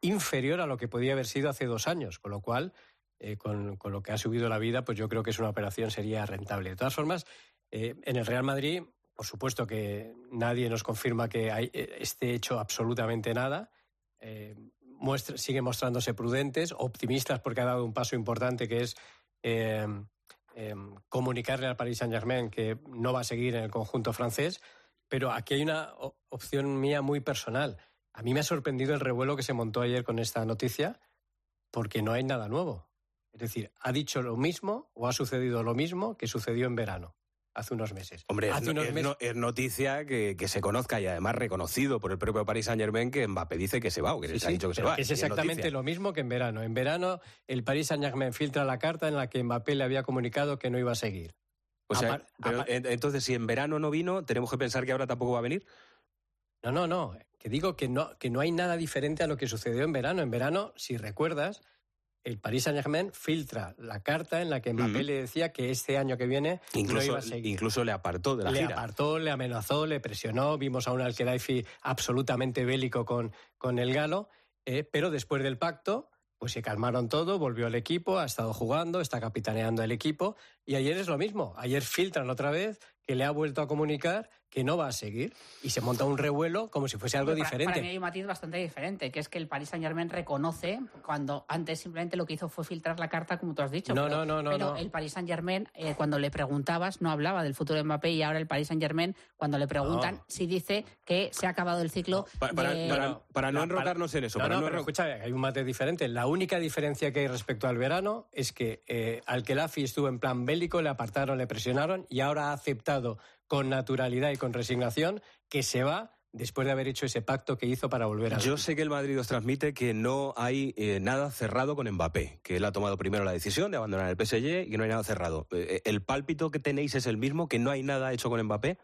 inferior a lo que podía haber sido hace dos años, con lo cual, eh, con, con lo que ha subido la vida, pues yo creo que es una operación sería rentable. De todas formas, eh, en el Real Madrid, por supuesto que nadie nos confirma que eh, esté hecho absolutamente nada. Eh, sigue mostrándose prudentes, optimistas porque ha dado un paso importante que es eh, eh, comunicarle al Paris Saint Germain que no va a seguir en el conjunto francés. Pero aquí hay una opción mía muy personal. A mí me ha sorprendido el revuelo que se montó ayer con esta noticia porque no hay nada nuevo. Es decir, ha dicho lo mismo o ha sucedido lo mismo que sucedió en verano, hace unos meses. Hombre, es, hace no- unos es meses- es noticia que, que se conozca y además reconocido por el propio Paris Saint Germain que Mbappé dice que se va o que Sí, les ha dicho que se va. es es exactamente lo mismo que en verano. En verano, el Paris Saint-Germain filtra la carta en la que Mbappé le había comunicado que no iba a seguir. O sea, Apar- pero, entonces, si en verano no vino, ¿tenemos que pensar que ahora tampoco va a venir? No, no, no. Que digo que no, que no hay nada diferente a lo que sucedió en verano. En verano, si recuerdas, el Paris Saint-Germain filtra la carta en la que Mbappé le decía que este año que viene no Incluso, iba a seguir. incluso le apartó de la le gira. apartó, le amenazó, le presionó. Vimos a un Alquelaifi absolutamente bélico con, con el galo. eh, pero después del pacto, pues se calmaron todo, volvió al equipo, ha estado jugando, está capitaneando el equipo. Y ayer es lo mismo. Ayer filtran otra vez que le ha vuelto a comunicar que no va a seguir. Y se monta un revuelo como si fuese algo Para- diferente. Para mí hay un matiz bastante diferente, que es que el Paris Saint Germain reconoce cuando antes simplemente lo que hizo fue filtrar la carta, como tú has dicho. No, pero, no, no, no, Pero no. el Paris Saint Germain, eh, cuando le preguntabas, no hablaba del futuro de Mbappé y ahora el Paris Saint Germain, cuando le preguntan, No. sí dice que se ha acabado el ciclo. Pa- para, de- para- para no enrocarnos en eso. No, para no, no pero escucha, hay un mate diferente. La única diferencia que hay respecto al verano es que eh, Alquelafi estuvo en plan bélico, le apartaron, le presionaron y ahora ha aceptado con naturalidad y con resignación que se va después de haber hecho ese pacto que hizo para volver a Yo sé que el Madrid os transmite que no hay eh, nada cerrado con Mbappé, que él ha tomado primero la decisión de abandonar el PSG y que no hay nada cerrado. Eh, ¿El pálpito que tenéis es el mismo, que no hay nada hecho con Mbappé?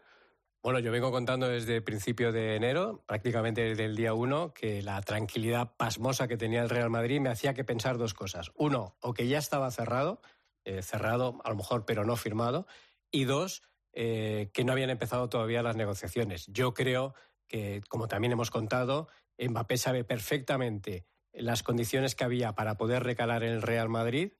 Bueno, yo vengo contando desde principio de enero, prácticamente desde el día uno, que la tranquilidad pasmosa que tenía el Real Madrid me hacía que pensar dos cosas. Uno, o que ya estaba cerrado, eh, cerrado a lo mejor, pero no firmado. Y dos, eh, que no habían empezado todavía las negociaciones. Yo creo que, como también hemos contado, Mbappé sabe perfectamente las condiciones que había para poder recalar en el Real Madrid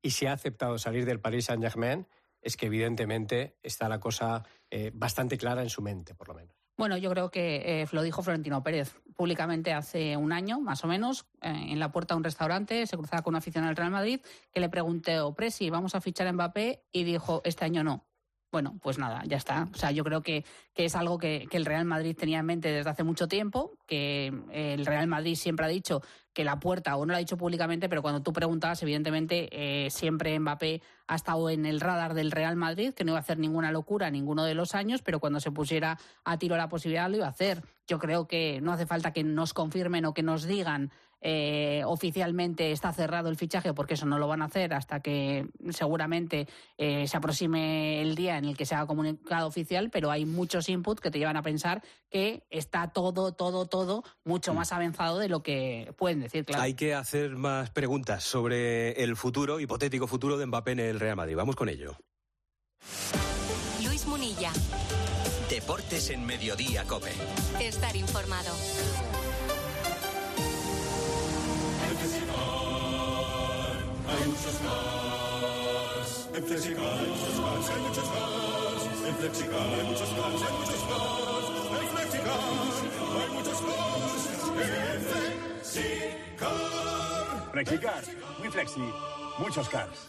y si ha aceptado salir del Paris Saint-Germain, es que evidentemente está la cosa eh, bastante clara en su mente, por lo menos. Bueno, yo creo que eh, lo dijo Florentino Pérez públicamente hace un año, más o menos, en la puerta de un restaurante, se cruzaba con un aficionado del Real Madrid, que le preguntó, Presi, ¿vamos a fichar a Mbappé? Y dijo, este año no. Bueno, pues nada, ya está. O sea, yo creo que, que es algo que, que el Real Madrid tenía en mente desde hace mucho tiempo, que eh, el Real Madrid siempre ha dicho que la puerta, o no lo ha dicho públicamente, pero cuando tú preguntabas, evidentemente, eh, siempre Mbappé ha estado en el radar del Real Madrid, que no iba a hacer ninguna locura ninguno de los años, pero cuando se pusiera a tiro la posibilidad lo iba a hacer. Yo creo que no hace falta que nos confirmen o que nos digan eh, oficialmente está cerrado el fichaje, porque eso no lo van a hacer hasta que seguramente eh, se aproxime el día en el que se haga comunicado oficial, pero hay muchos inputs que te llevan a pensar que está todo, todo, todo mucho más avanzado de lo que pueden decir, claro. Hay que hacer más preguntas sobre el futuro, hipotético futuro de Mbappé en el Real Madrid. Vamos con ello. Luis Munilla. Deportes en Mediodía, Cope. Estar informado. Muchos cars. En Flexicar hay muchos cars, hay muchos cars. En Flexicar hay muchos cars, hay muchos cars. En Flexicar hay muchos cars. En Flexicar. Flexicar, muy flexi, muchos cars.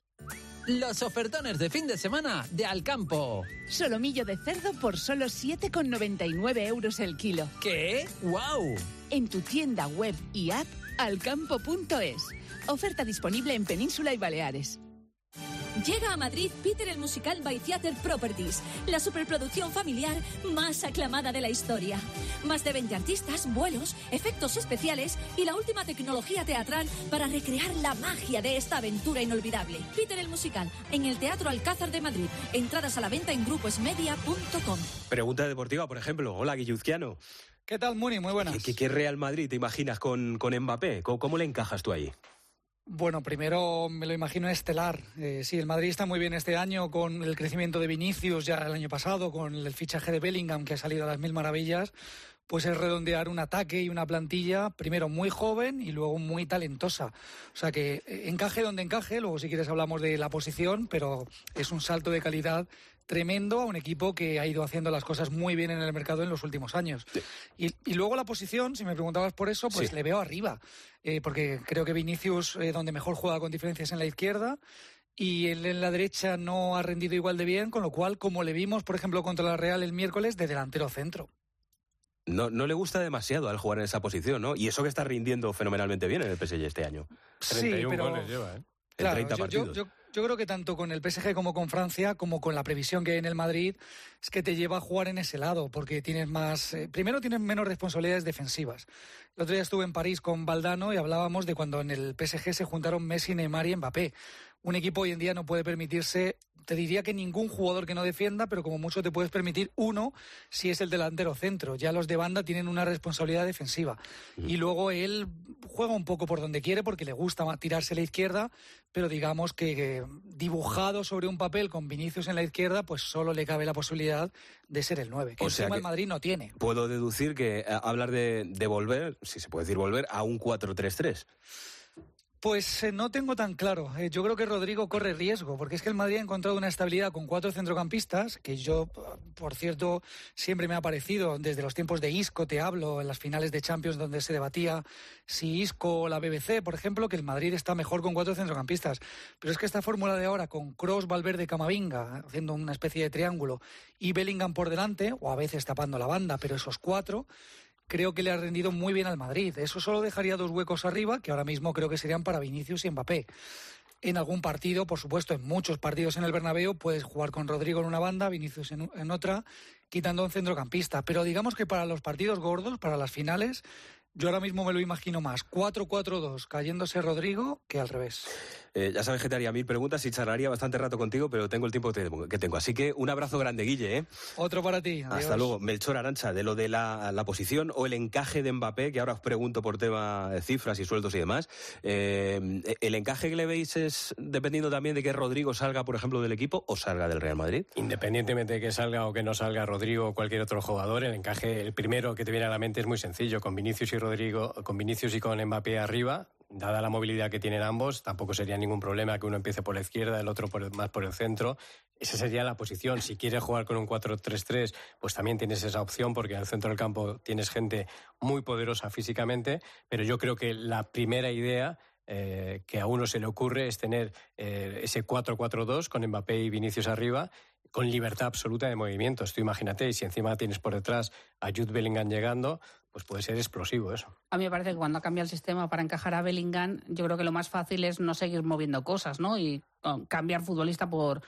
Los ofertones de fin de semana de Alcampo. Solomillo de cerdo por solo 7,99 euros el kilo. ¿Qué? ¡Wow! En tu tienda web y app alcampo.es. Oferta disponible en Península y Baleares. Llega a Madrid Peter el musical by Theater Properties, la superproducción familiar más aclamada de la historia. Más de 20 artistas, vuelos, efectos especiales y la última tecnología teatral para recrear la magia de esta aventura inolvidable. Peter el musical, en el Teatro Alcázar de Madrid. Entradas a la venta en gruposmedia.com. Pregunta deportiva, por ejemplo. Hola, Guilluzquiano. ¿Qué tal, Muni? Muy buenas. ¿Qué, qué Real Madrid te imaginas con, con Mbappé? ¿Cómo, cómo le encajas tú ahí? Bueno, primero me lo imagino estelar. Eh, sí, el Madrid está muy bien este año con el crecimiento de Vinicius ya el año pasado, con el fichaje de Bellingham que ha salido a las mil maravillas. Pues es redondear un ataque y una plantilla, primero muy joven y luego muy talentosa. O sea que eh, encaje donde encaje, luego si quieres hablamos de la posición, pero es un salto de calidad tremendo a un equipo que ha ido haciendo las cosas muy bien en el mercado en los últimos años. Y, y luego la posición, si me preguntabas por eso, pues Sí. le veo arriba, eh, porque creo que Vinicius, eh, donde mejor juega con diferencias en la izquierda, y él en la derecha no ha rendido igual de bien, con lo cual, como le vimos, por ejemplo, contra la Real el miércoles, de delantero centro. No, no le gusta demasiado al jugar en esa posición, ¿no? Y eso que está rindiendo fenomenalmente bien en el PSG este año. Sí, pero- En Claro, 30 yo, yo- partidos. yo- yo creo que tanto con el PSG como con Francia, como con la previsión que hay en el Madrid, es que te lleva a jugar en ese lado, porque tienes más. eh, primero tienes menos responsabilidades defensivas. El otro día estuve en París con Valdano y hablábamos de cuando en el PSG se juntaron Messi, Neymar y Mbappé. Un equipo hoy en día no puede permitirse. Te diría que ningún jugador que no defienda, pero como mucho te puedes permitir uno si es el delantero centro. Ya los de banda tienen una responsabilidad defensiva. Y luego él juega un poco por donde quiere porque le gusta tirarse a la izquierda, pero digamos que dibujado sobre un papel con Vinicius en la izquierda, pues solo le cabe la posibilidad de ser el 9, que O sea encima que- el Madrid no tiene. Puedo deducir que eh, hablar de, de volver, si se puede decir volver, a un 4-3-3. Pues eh, no tengo tan claro. Eh, yo creo que Rodrigo corre riesgo, porque es que el Madrid ha encontrado una estabilidad con cuatro centrocampistas, que yo, por cierto, siempre me ha parecido, desde los tiempos de Isco, te hablo, en las finales de Champions donde se debatía si Isco o la BBC, por ejemplo, que el Madrid está mejor con cuatro centrocampistas. Pero es que esta fórmula de ahora, con Cross, Valverde, Camavinga, haciendo una especie de triángulo, y Bellingham por delante, o a veces tapando la banda, pero esos cuatro, creo que le ha rendido muy bien al Madrid. Eso solo dejaría dos huecos arriba, que ahora mismo creo que serían para Vinicius y Mbappé. En algún partido, por supuesto, en muchos partidos en el Bernabéu, puedes jugar con Rodrigo en una banda, Vinicius en, en otra, quitando un centrocampista. Pero digamos que para los partidos gordos, para las finales, yo ahora mismo me lo imagino más 4-4-2, cayéndose Rodrigo, que al revés. Eh, ya sabes que te haría mil preguntas y charlaría bastante rato contigo, pero tengo el tiempo que tengo- que tengo. Así que un abrazo grande, Guille. ¿eh? Otro para ti. Hasta luego. Melchor Arancha, de lo de la, la posición o el encaje de Mbappé, que ahora os pregunto por tema de cifras y sueldos y demás. Eh, ¿El encaje que le veis es dependiendo también de que Rodrigo salga, por ejemplo, del equipo o salga del Real Madrid? Independientemente de que salga o que no salga Rodrigo o cualquier otro jugador, el encaje, el primero que te viene a la mente es muy sencillo. Con Vinicius y Rodrigo, con Vinicius y con Mbappé arriba, dada la movilidad que tienen ambos, tampoco sería ningún problema que uno empiece por la izquierda, el otro por el- más por el centro. Esa sería la posición. Si quieres jugar con un 4-3-3, pues también tienes esa opción porque al centro del campo tienes gente muy poderosa físicamente, pero yo creo que la primera idea eh, que a uno se le ocurre es tener eh, ese 4-4-2 con Mbappé y Vinicius arriba, con libertad absoluta de movimientos. Tú imagínate, y si encima tienes por detrás a Jude Bellingham llegando, pues puede ser explosivo eso. A mí me parece que cuando cambia el sistema para encajar a Bellingham, yo creo que lo más fácil es no seguir moviendo cosas, ¿no? Y oh, cambiar futbolista por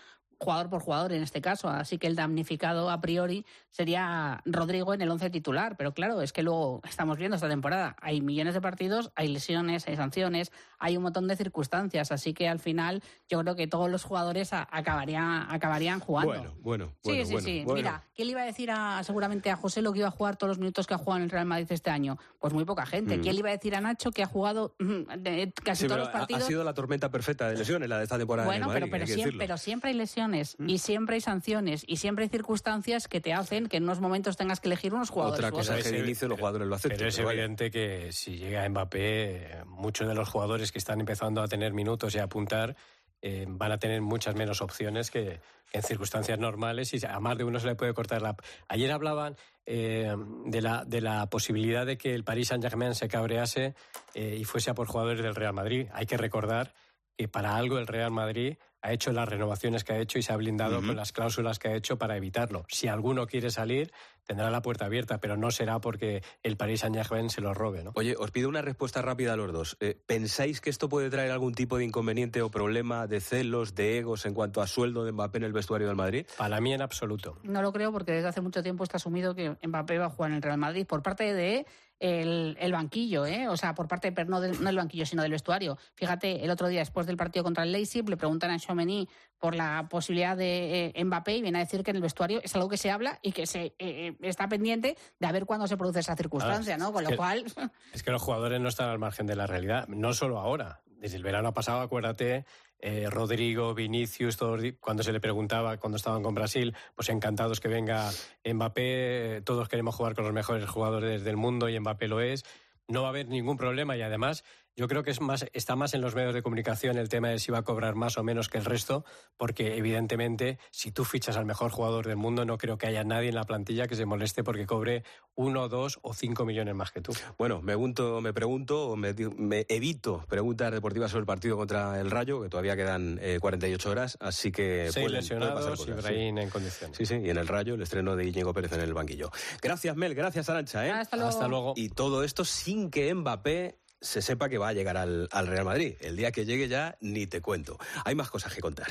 jugador por jugador en este caso. Así que el damnificado a priori sería Rodrigo en el once titular. Pero claro, es que luego estamos viendo esta temporada, hay millones de partidos, hay lesiones, hay sanciones, hay un montón de circunstancias. Así que al final yo creo que todos los jugadores a- acabarían, acabarían jugando. Bueno, bueno, Sí, bueno, sí, bueno, sí. bueno. Mira, ¿qué le iba a decir a, seguramente a José lo que iba a jugar todos los minutos que ha jugado en el Real Madrid este año? Pues muy poca gente. Mm. ¿Quién le iba a decir a Nacho que ha jugado mm, de- casi Sí, todos los partidos? ha sido la tormenta perfecta de lesiones la de esta temporada en el Bueno, Madrid, pero, pero, siempre. Mm. pero siempre hay lesiones y siempre hay sanciones y siempre hay circunstancias que te hacen que en unos momentos tengas que elegir unos jugadores. Otra cosa es que de inicio los jugadores lo aceptan. Pero es pero vaya. evidente que si llega Mbappé, muchos de los jugadores que están empezando a tener minutos y a apuntar eh, van a tener muchas menos opciones que, en circunstancias normales y a más de uno se le puede cortar la... Ayer hablaban eh, de, la, de la posibilidad de que el Paris Saint-Germain se cabrease eh, y fuese a por jugadores del Real Madrid. Hay que recordar que para algo el Real Madrid ha hecho las renovaciones que ha hecho y se ha blindado con las cláusulas que ha hecho para evitarlo. Si alguno quiere salir, tendrá la puerta abierta, pero no será porque el Paris Saint-Germain se lo robe. ¿no? Oye, os pido una respuesta rápida a los dos. Eh, ¿Pensáis que esto puede traer algún tipo de inconveniente o problema de celos, de egos en cuanto a sueldo de Mbappé en el vestuario del Madrid? Para mí en absoluto. No lo creo porque desde hace mucho tiempo está asumido que Mbappé va a jugar en el Real Madrid por parte de el, el banquillo, ¿eh? o sea, por parte, pero no del, no del banquillo, sino del vestuario. Fíjate, el otro día después del partido contra el Leipzig le preguntan a Chomeny por la posibilidad de eh, Mbappé y viene a decir que en el vestuario es algo que se habla y que se eh, está pendiente de a ver cuándo se produce esa circunstancia, ¿no? Con lo que- cual, Es que los jugadores no están al margen de la realidad, no solo ahora. Desde el verano pasado, acuérdate, eh, Rodrigo, Vinicius, cuando se le preguntaba cuando estaban con Brasil, pues encantados que venga Mbappé, todos queremos jugar con los mejores jugadores del mundo y Mbappé lo es. No va a haber ningún problema y además yo creo que es más, está más en los medios de comunicación el tema de si va a cobrar más o menos que el resto, porque evidentemente si tú fichas al mejor jugador del mundo no creo que haya nadie en la plantilla que se moleste porque cobre uno, dos o cinco millones más que tú. Bueno, me pregunto, me pregunto, o me, me evito preguntas deportivas sobre el partido contra el Rayo, que todavía quedan eh, 48 horas, así que Seis pueden- lesionados pueden pasar y cosas, Brahim en condiciones. Sí, sí, y en el Rayo el estreno de Íñigo Pérez en el banquillo. Gracias, Mel, gracias, Arancha. ¿eh? Hasta luego. Hasta luego. Y todo esto sin que Mbappé se sepa que va a llegar al, al Real Madrid. El día que llegue ya ni te cuento. Hay más cosas que contar.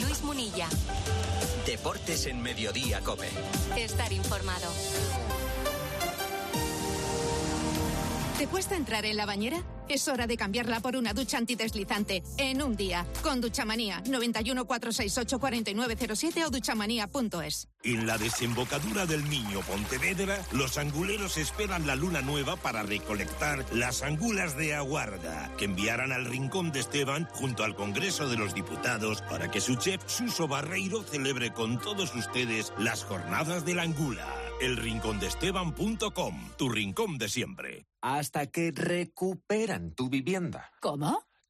Luis Munilla. Deportes en Mediodía, Cope. Estar informado. ¿Te cuesta entrar en la bañera? Es hora de cambiarla por una ducha antideslizante en un día con Duchamanía 91 468 4907 o duchamanía.es. En la desembocadura del Niño Pontevedra, los anguleros esperan la luna nueva para recolectar las angulas de aguarda, que enviarán al rincón de Esteban junto al Congreso de los Diputados para que su chef Suso Barreiro celebre con todos ustedes las jornadas de la angula. Elrincondeesteban.com, tu rincón de siempre. Hasta que recuperan tu vivienda. ¿Cómo?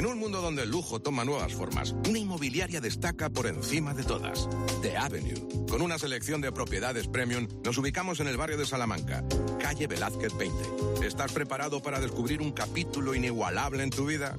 En un mundo donde el lujo toma nuevas formas, una inmobiliaria destaca por encima de todas. The Avenue. Con una selección de propiedades premium, nos ubicamos en el barrio de Salamanca, calle Velázquez 20. ¿Estás preparado para descubrir un capítulo inigualable en tu vida?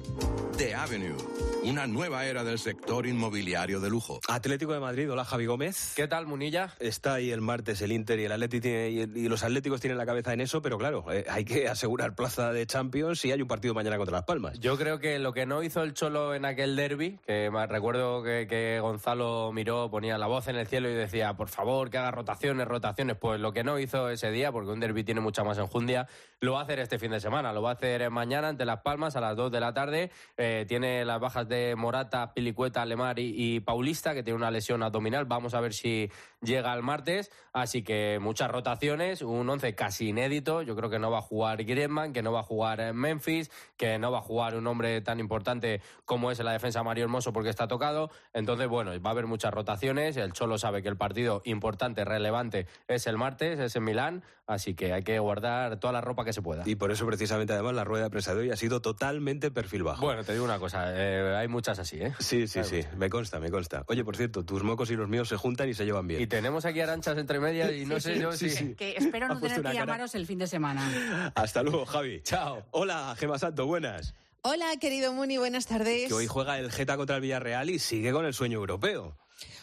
The Avenue. Una nueva era del sector inmobiliario de lujo. Atlético de Madrid, hola Javi Gómez. ¿Qué tal, Munilla? Está ahí el martes el Inter y el Atleti tiene- y, y los Atléticos tienen la cabeza en eso, pero claro, eh, hay que [LAUGHS] asegurar plaza de Champions y hay un partido mañana contra Las Palmas. Yo creo que lo que no hizo el Cholo en aquel derby, que recuerdo que, Gonzalo miró, ponía la voz en el cielo y decía, por favor, que haga rotaciones, rotaciones. Pues lo que no hizo ese día, porque un derby tiene mucha más enjundia, lo va a hacer este fin de semana. Lo va a hacer mañana ante Las Palmas a las 2 de la tarde. Eh, tiene las bajas de Morata, Pilicueta, Lemar y, y Paulista, que tiene una lesión abdominal. Vamos a ver si llega el martes. Así que muchas rotaciones, un 11 casi inédito. Yo creo que no va a jugar Griezmann, que no va a jugar eh, Memphis, que no va a jugar un hombre tan importante como es en la defensa Mario Hermoso porque está tocado. Entonces, bueno, va a haber muchas rotaciones. El Cholo sabe que el partido importante, relevante, es el martes, es en Milán. Así que hay que guardar toda la ropa que se pueda. Y por eso precisamente además la rueda de prensa de hoy ha sido totalmente perfil bajo. Bueno, te digo una cosa, eh, hay muchas así, ¿eh? Sí, sí, sí, me consta, me consta. Oye, por cierto, tus mocos y los míos se juntan y se llevan bien. Y tenemos aquí aranchas entre medias y no sé yo Sí, si... sí. que espero no tener que cara. llamaros el fin de semana. Hasta luego, Javi. Chao. Hola, Gema Santo, buenas. Hola, querido Muni, buenas tardes. Que hoy juega el Geta contra el Villarreal y sigue con el sueño europeo.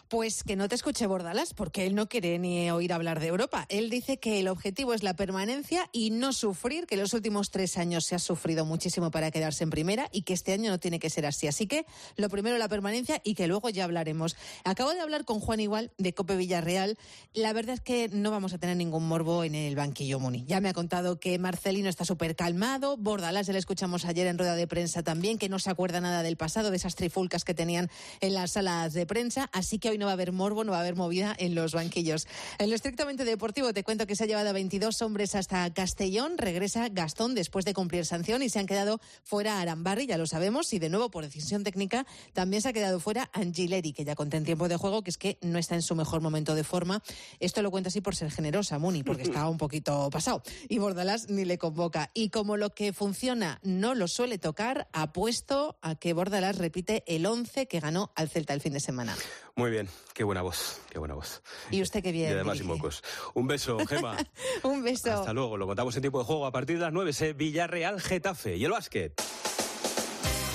Pues que no te escuche Bordalas, porque él no quiere ni oír hablar de Europa. Él dice que el objetivo es la permanencia y no sufrir, que los últimos tres años se ha sufrido muchísimo para quedarse en primera y que este año no tiene que ser así. Así que lo primero la permanencia y que luego ya hablaremos. Acabo de hablar con Juan Igual de Cope Villarreal. La verdad es que no vamos a tener ningún morbo en el banquillo Muni. Ya me ha contado que Marcelino está súper calmado, Bordalas ya le escuchamos ayer en rueda de prensa también, que no se acuerda nada del pasado, de esas trifulcas que tenían en las salas de prensa. Así que hoy no va a haber morbo, no va a haber movida en los banquillos. En lo estrictamente deportivo te cuento que se ha llevado a 22 hombres hasta Castellón, regresa Gastón después de cumplir sanción y se han quedado fuera Arambarri, ya lo sabemos, y de nuevo por decisión técnica también se ha quedado fuera Angileri, que ya conté en tiempo de juego que es que no está en su mejor momento de forma. Esto lo cuento así por ser generosa, Muni, porque está un poquito pasado. Y Bordalás ni le convoca. Y como lo que funciona no lo suele tocar, apuesto a que Bordalás repite el 11 que ganó al Celta el fin de semana. Muy bien, qué buena voz, qué buena voz. Y usted qué bien. Y además y mocos. Un beso, Gema. [LAUGHS] Un beso. Hasta luego, lo contamos en tiempo de juego a partir de las 9, ese Villarreal Getafe y el básquet.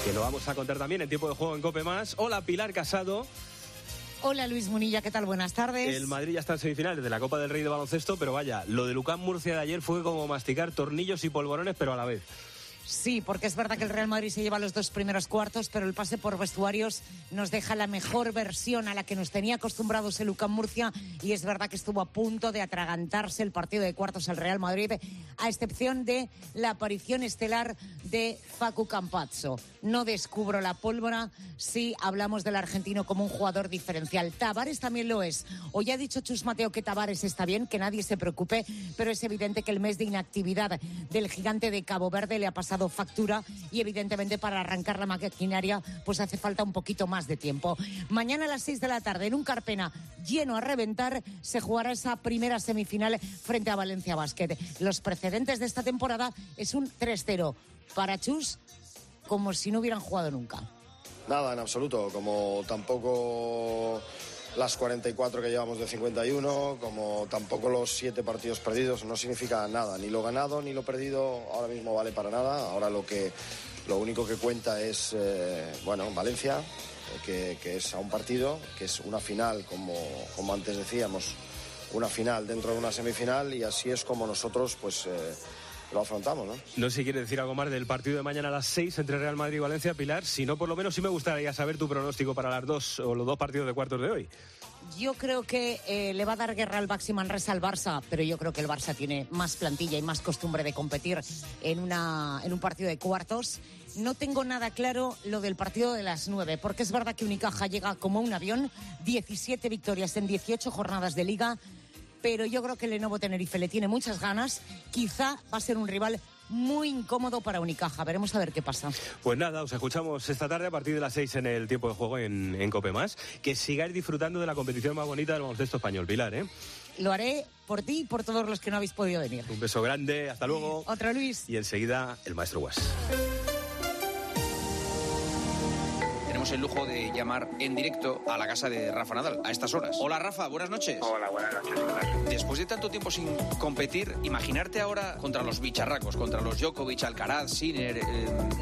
Que lo vamos a contar también en tiempo de juego en Cope Más. Hola Pilar Casado. Hola Luis Munilla, ¿qué tal? Buenas tardes. El Madrid ya está en semifinales de la Copa del Rey de baloncesto, pero vaya, lo de Lucán Murcia de ayer fue como masticar tornillos y polvorones, pero a la vez. Sí, porque es verdad que el Real Madrid se lleva los dos primeros cuartos, pero el pase por vestuarios nos deja la mejor versión a la que nos tenía acostumbrados el Lucán Murcia y es verdad que estuvo a punto de atragantarse el partido de cuartos al Real Madrid, a excepción de la aparición estelar de Facu Campazzo. No descubro la pólvora si hablamos del argentino como un jugador diferencial. Tavares también lo es. Hoy ha dicho Chus Mateo que Tavares está bien, que nadie se preocupe, pero es evidente que el mes de inactividad del gigante de Cabo Verde le ha pasado factura y evidentemente para arrancar la maquinaria pues hace falta un poquito más de tiempo. Mañana a las 6 de la tarde en un Carpena lleno a reventar se jugará esa primera semifinal frente a Valencia Basket. Los precedentes de esta temporada es un 3-0 para Chus como si no hubieran jugado nunca. Nada, en absoluto. Como tampoco las 44 que llevamos de 51, como tampoco los siete partidos perdidos, no significa nada. Ni lo ganado ni lo perdido ahora mismo vale para nada. Ahora lo que lo único que cuenta es, eh, bueno, Valencia, eh, que, que es a un partido, que es una final, como, como antes decíamos, una final dentro de una semifinal y así es como nosotros, pues. eh, lo afrontamos, ¿no? No sé si quiere decir algo más del partido de mañana a las 6 entre Real Madrid y Valencia, Pilar. Si no, por lo menos sí me gustaría saber tu pronóstico para las dos o los dos partidos de cuartos de hoy. Yo creo que eh, le va a dar guerra al Baxi Manresa al Barça, pero yo creo que el Barça tiene más plantilla y más costumbre de competir en, una, en un partido de cuartos. No tengo nada claro lo del partido de las nueve, porque es verdad que Unicaja llega como un avión, 17 victorias en 18 jornadas de liga, pero yo creo que Lenovo Tenerife le tiene muchas ganas. Quizá va a ser un rival muy incómodo para Unicaja. Veremos a ver qué pasa. Pues nada, os escuchamos esta tarde a partir de las 6 en el tiempo de juego en, en Cope Más. Que sigáis disfrutando de la competición más bonita del baloncesto español, Pilar, ¿eh? Lo haré por ti y por todos los que no habéis podido venir. Un beso grande, hasta luego. Otra Luis. Y enseguida el maestro Guas. Tenemos el lujo de llamar en directo a la casa de Rafa Nadal a estas horas. Hola Rafa, buenas noches. Hola, buenas noches. Después de tanto tiempo sin competir, imaginarte ahora contra los bicharracos, contra los Djokovic, Alcaraz, Sinner, eh,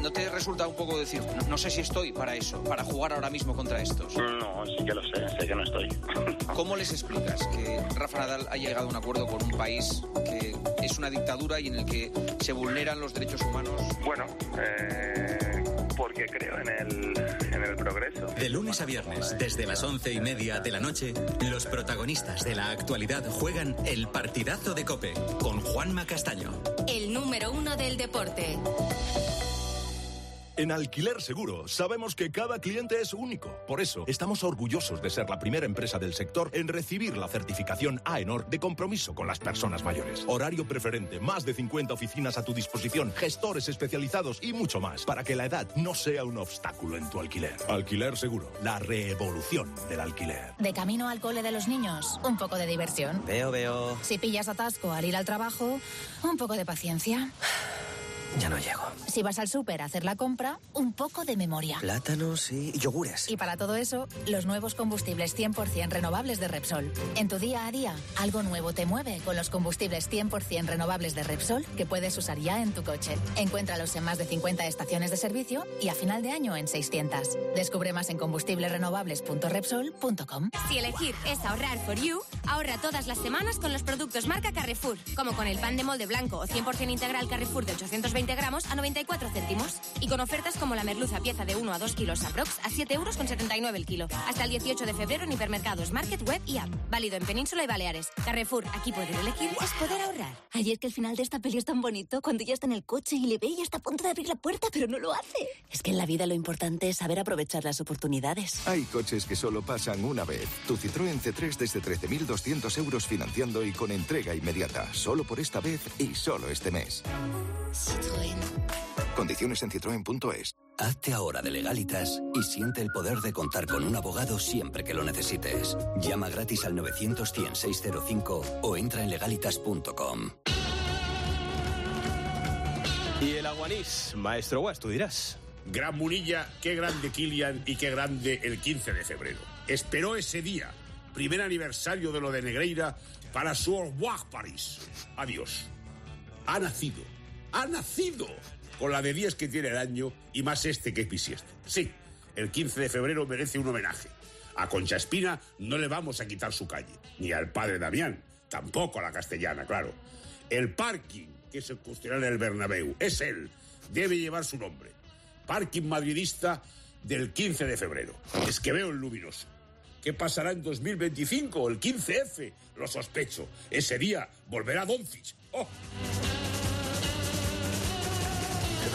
¿no te resulta un poco decir, no, no sé si estoy para eso, para jugar ahora mismo contra estos? No, sí que lo sé, sé que no estoy. [LAUGHS] ¿Cómo les explicas que Rafa Nadal ha llegado a un acuerdo con un país que es una dictadura y en el que se vulneran los derechos humanos? Bueno, eh, porque creo en el, en el progreso. De lunes a viernes, desde las once y media de la noche, los protagonistas de la actualidad juegan el partidazo de Cope con Juanma Castaño. El número uno del deporte. En Alquiler Seguro sabemos que cada cliente es único. Por eso estamos orgullosos de ser la primera empresa del sector en recibir la certificación AENOR de compromiso con las personas mayores. Horario preferente, más de 50 oficinas a tu disposición, gestores especializados y mucho más para que la edad no sea un obstáculo en tu alquiler. Alquiler Seguro, la revolución del alquiler. De camino al cole de los niños, un poco de diversión. Veo, veo. Si pillas atasco al ir al trabajo, un poco de paciencia. Ya no llego. Si vas al súper a hacer la compra, un poco de memoria. Plátanos y yogures. Y para todo eso, los nuevos combustibles 100% renovables de Repsol. En tu día a día, algo nuevo te mueve con los combustibles 100% renovables de Repsol que puedes usar ya en tu coche. Encuéntralos en más de 50 estaciones de servicio y a final de año en 600. Descubre más en combustiblesrenovables.repsol.com. Si elegir es ahorrar for you, ahorra todas las semanas con los productos marca Carrefour, como con el pan de molde blanco o 100% integral Carrefour de 820 gramos a 94 céntimos. Y con ofertas como la merluza pieza de 1 a 2 kilos aprox a 7 euros con 79 el kilo. Hasta el 18 de febrero en hipermercados, market, web y app. Válido en Península y Baleares. Carrefour, aquí poder elegir es poder ahorrar. Ayer que el final de esta peli es tan bonito, cuando ya está en el coche y le ve y está a punto de abrir la puerta, pero no lo hace. Es que en la vida lo importante es saber aprovechar las oportunidades. Hay coches que solo pasan una vez. Tu Citroën C3 desde 13.200 euros financiando y con entrega inmediata. Solo por esta vez y solo este mes. Citroën. Condiciones en citroen.es. Hazte ahora de legalitas y siente el poder de contar con un abogado siempre que lo necesites. Llama gratis al 900 605 o entra en legalitas.com. Y el aguanís, maestro Guas, tú dirás. Gran Munilla, qué grande Kilian y qué grande el 15 de febrero. Esperó ese día, primer aniversario de lo de Negreira, para su revoir París. Adiós. Ha nacido, ha nacido, con la de días que tiene el año y más este que es. Sí, el 15 de febrero merece un homenaje. A Concha Espina no le vamos a quitar su calle, ni al padre Damián, tampoco a la castellana, claro. El parking que se construirá en el Bernabéu es él, debe llevar su nombre. Parking madridista del 15 de febrero. Es que veo el luminoso. ¿Qué pasará en 2025? El 15F. Lo sospecho. Ese día volverá Doncic. ¡Oh!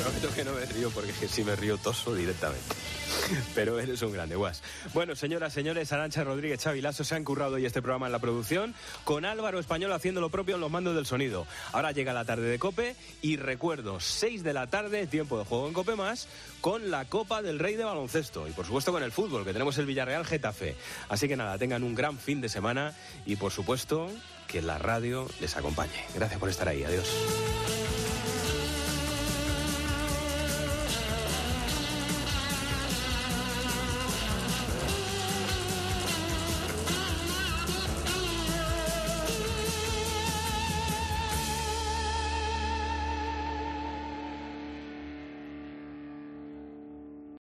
Prometo que no me río porque si me río toso directamente. [LAUGHS] Pero eres un grande, guas. Bueno, señoras, señores, Arancha Rodríguez, Xavi Lasso se han currado hoy este programa en la producción, con Álvaro Español haciendo lo propio en los mandos del sonido. Ahora llega la tarde de Cope y recuerdo, 6 de la tarde, tiempo de juego en Cope más, con la Copa del Rey de Baloncesto y por supuesto con el fútbol, que tenemos el Villarreal Getafe. Así que nada, tengan un gran fin de semana y por supuesto que la radio les acompañe. Gracias por estar ahí. Adiós.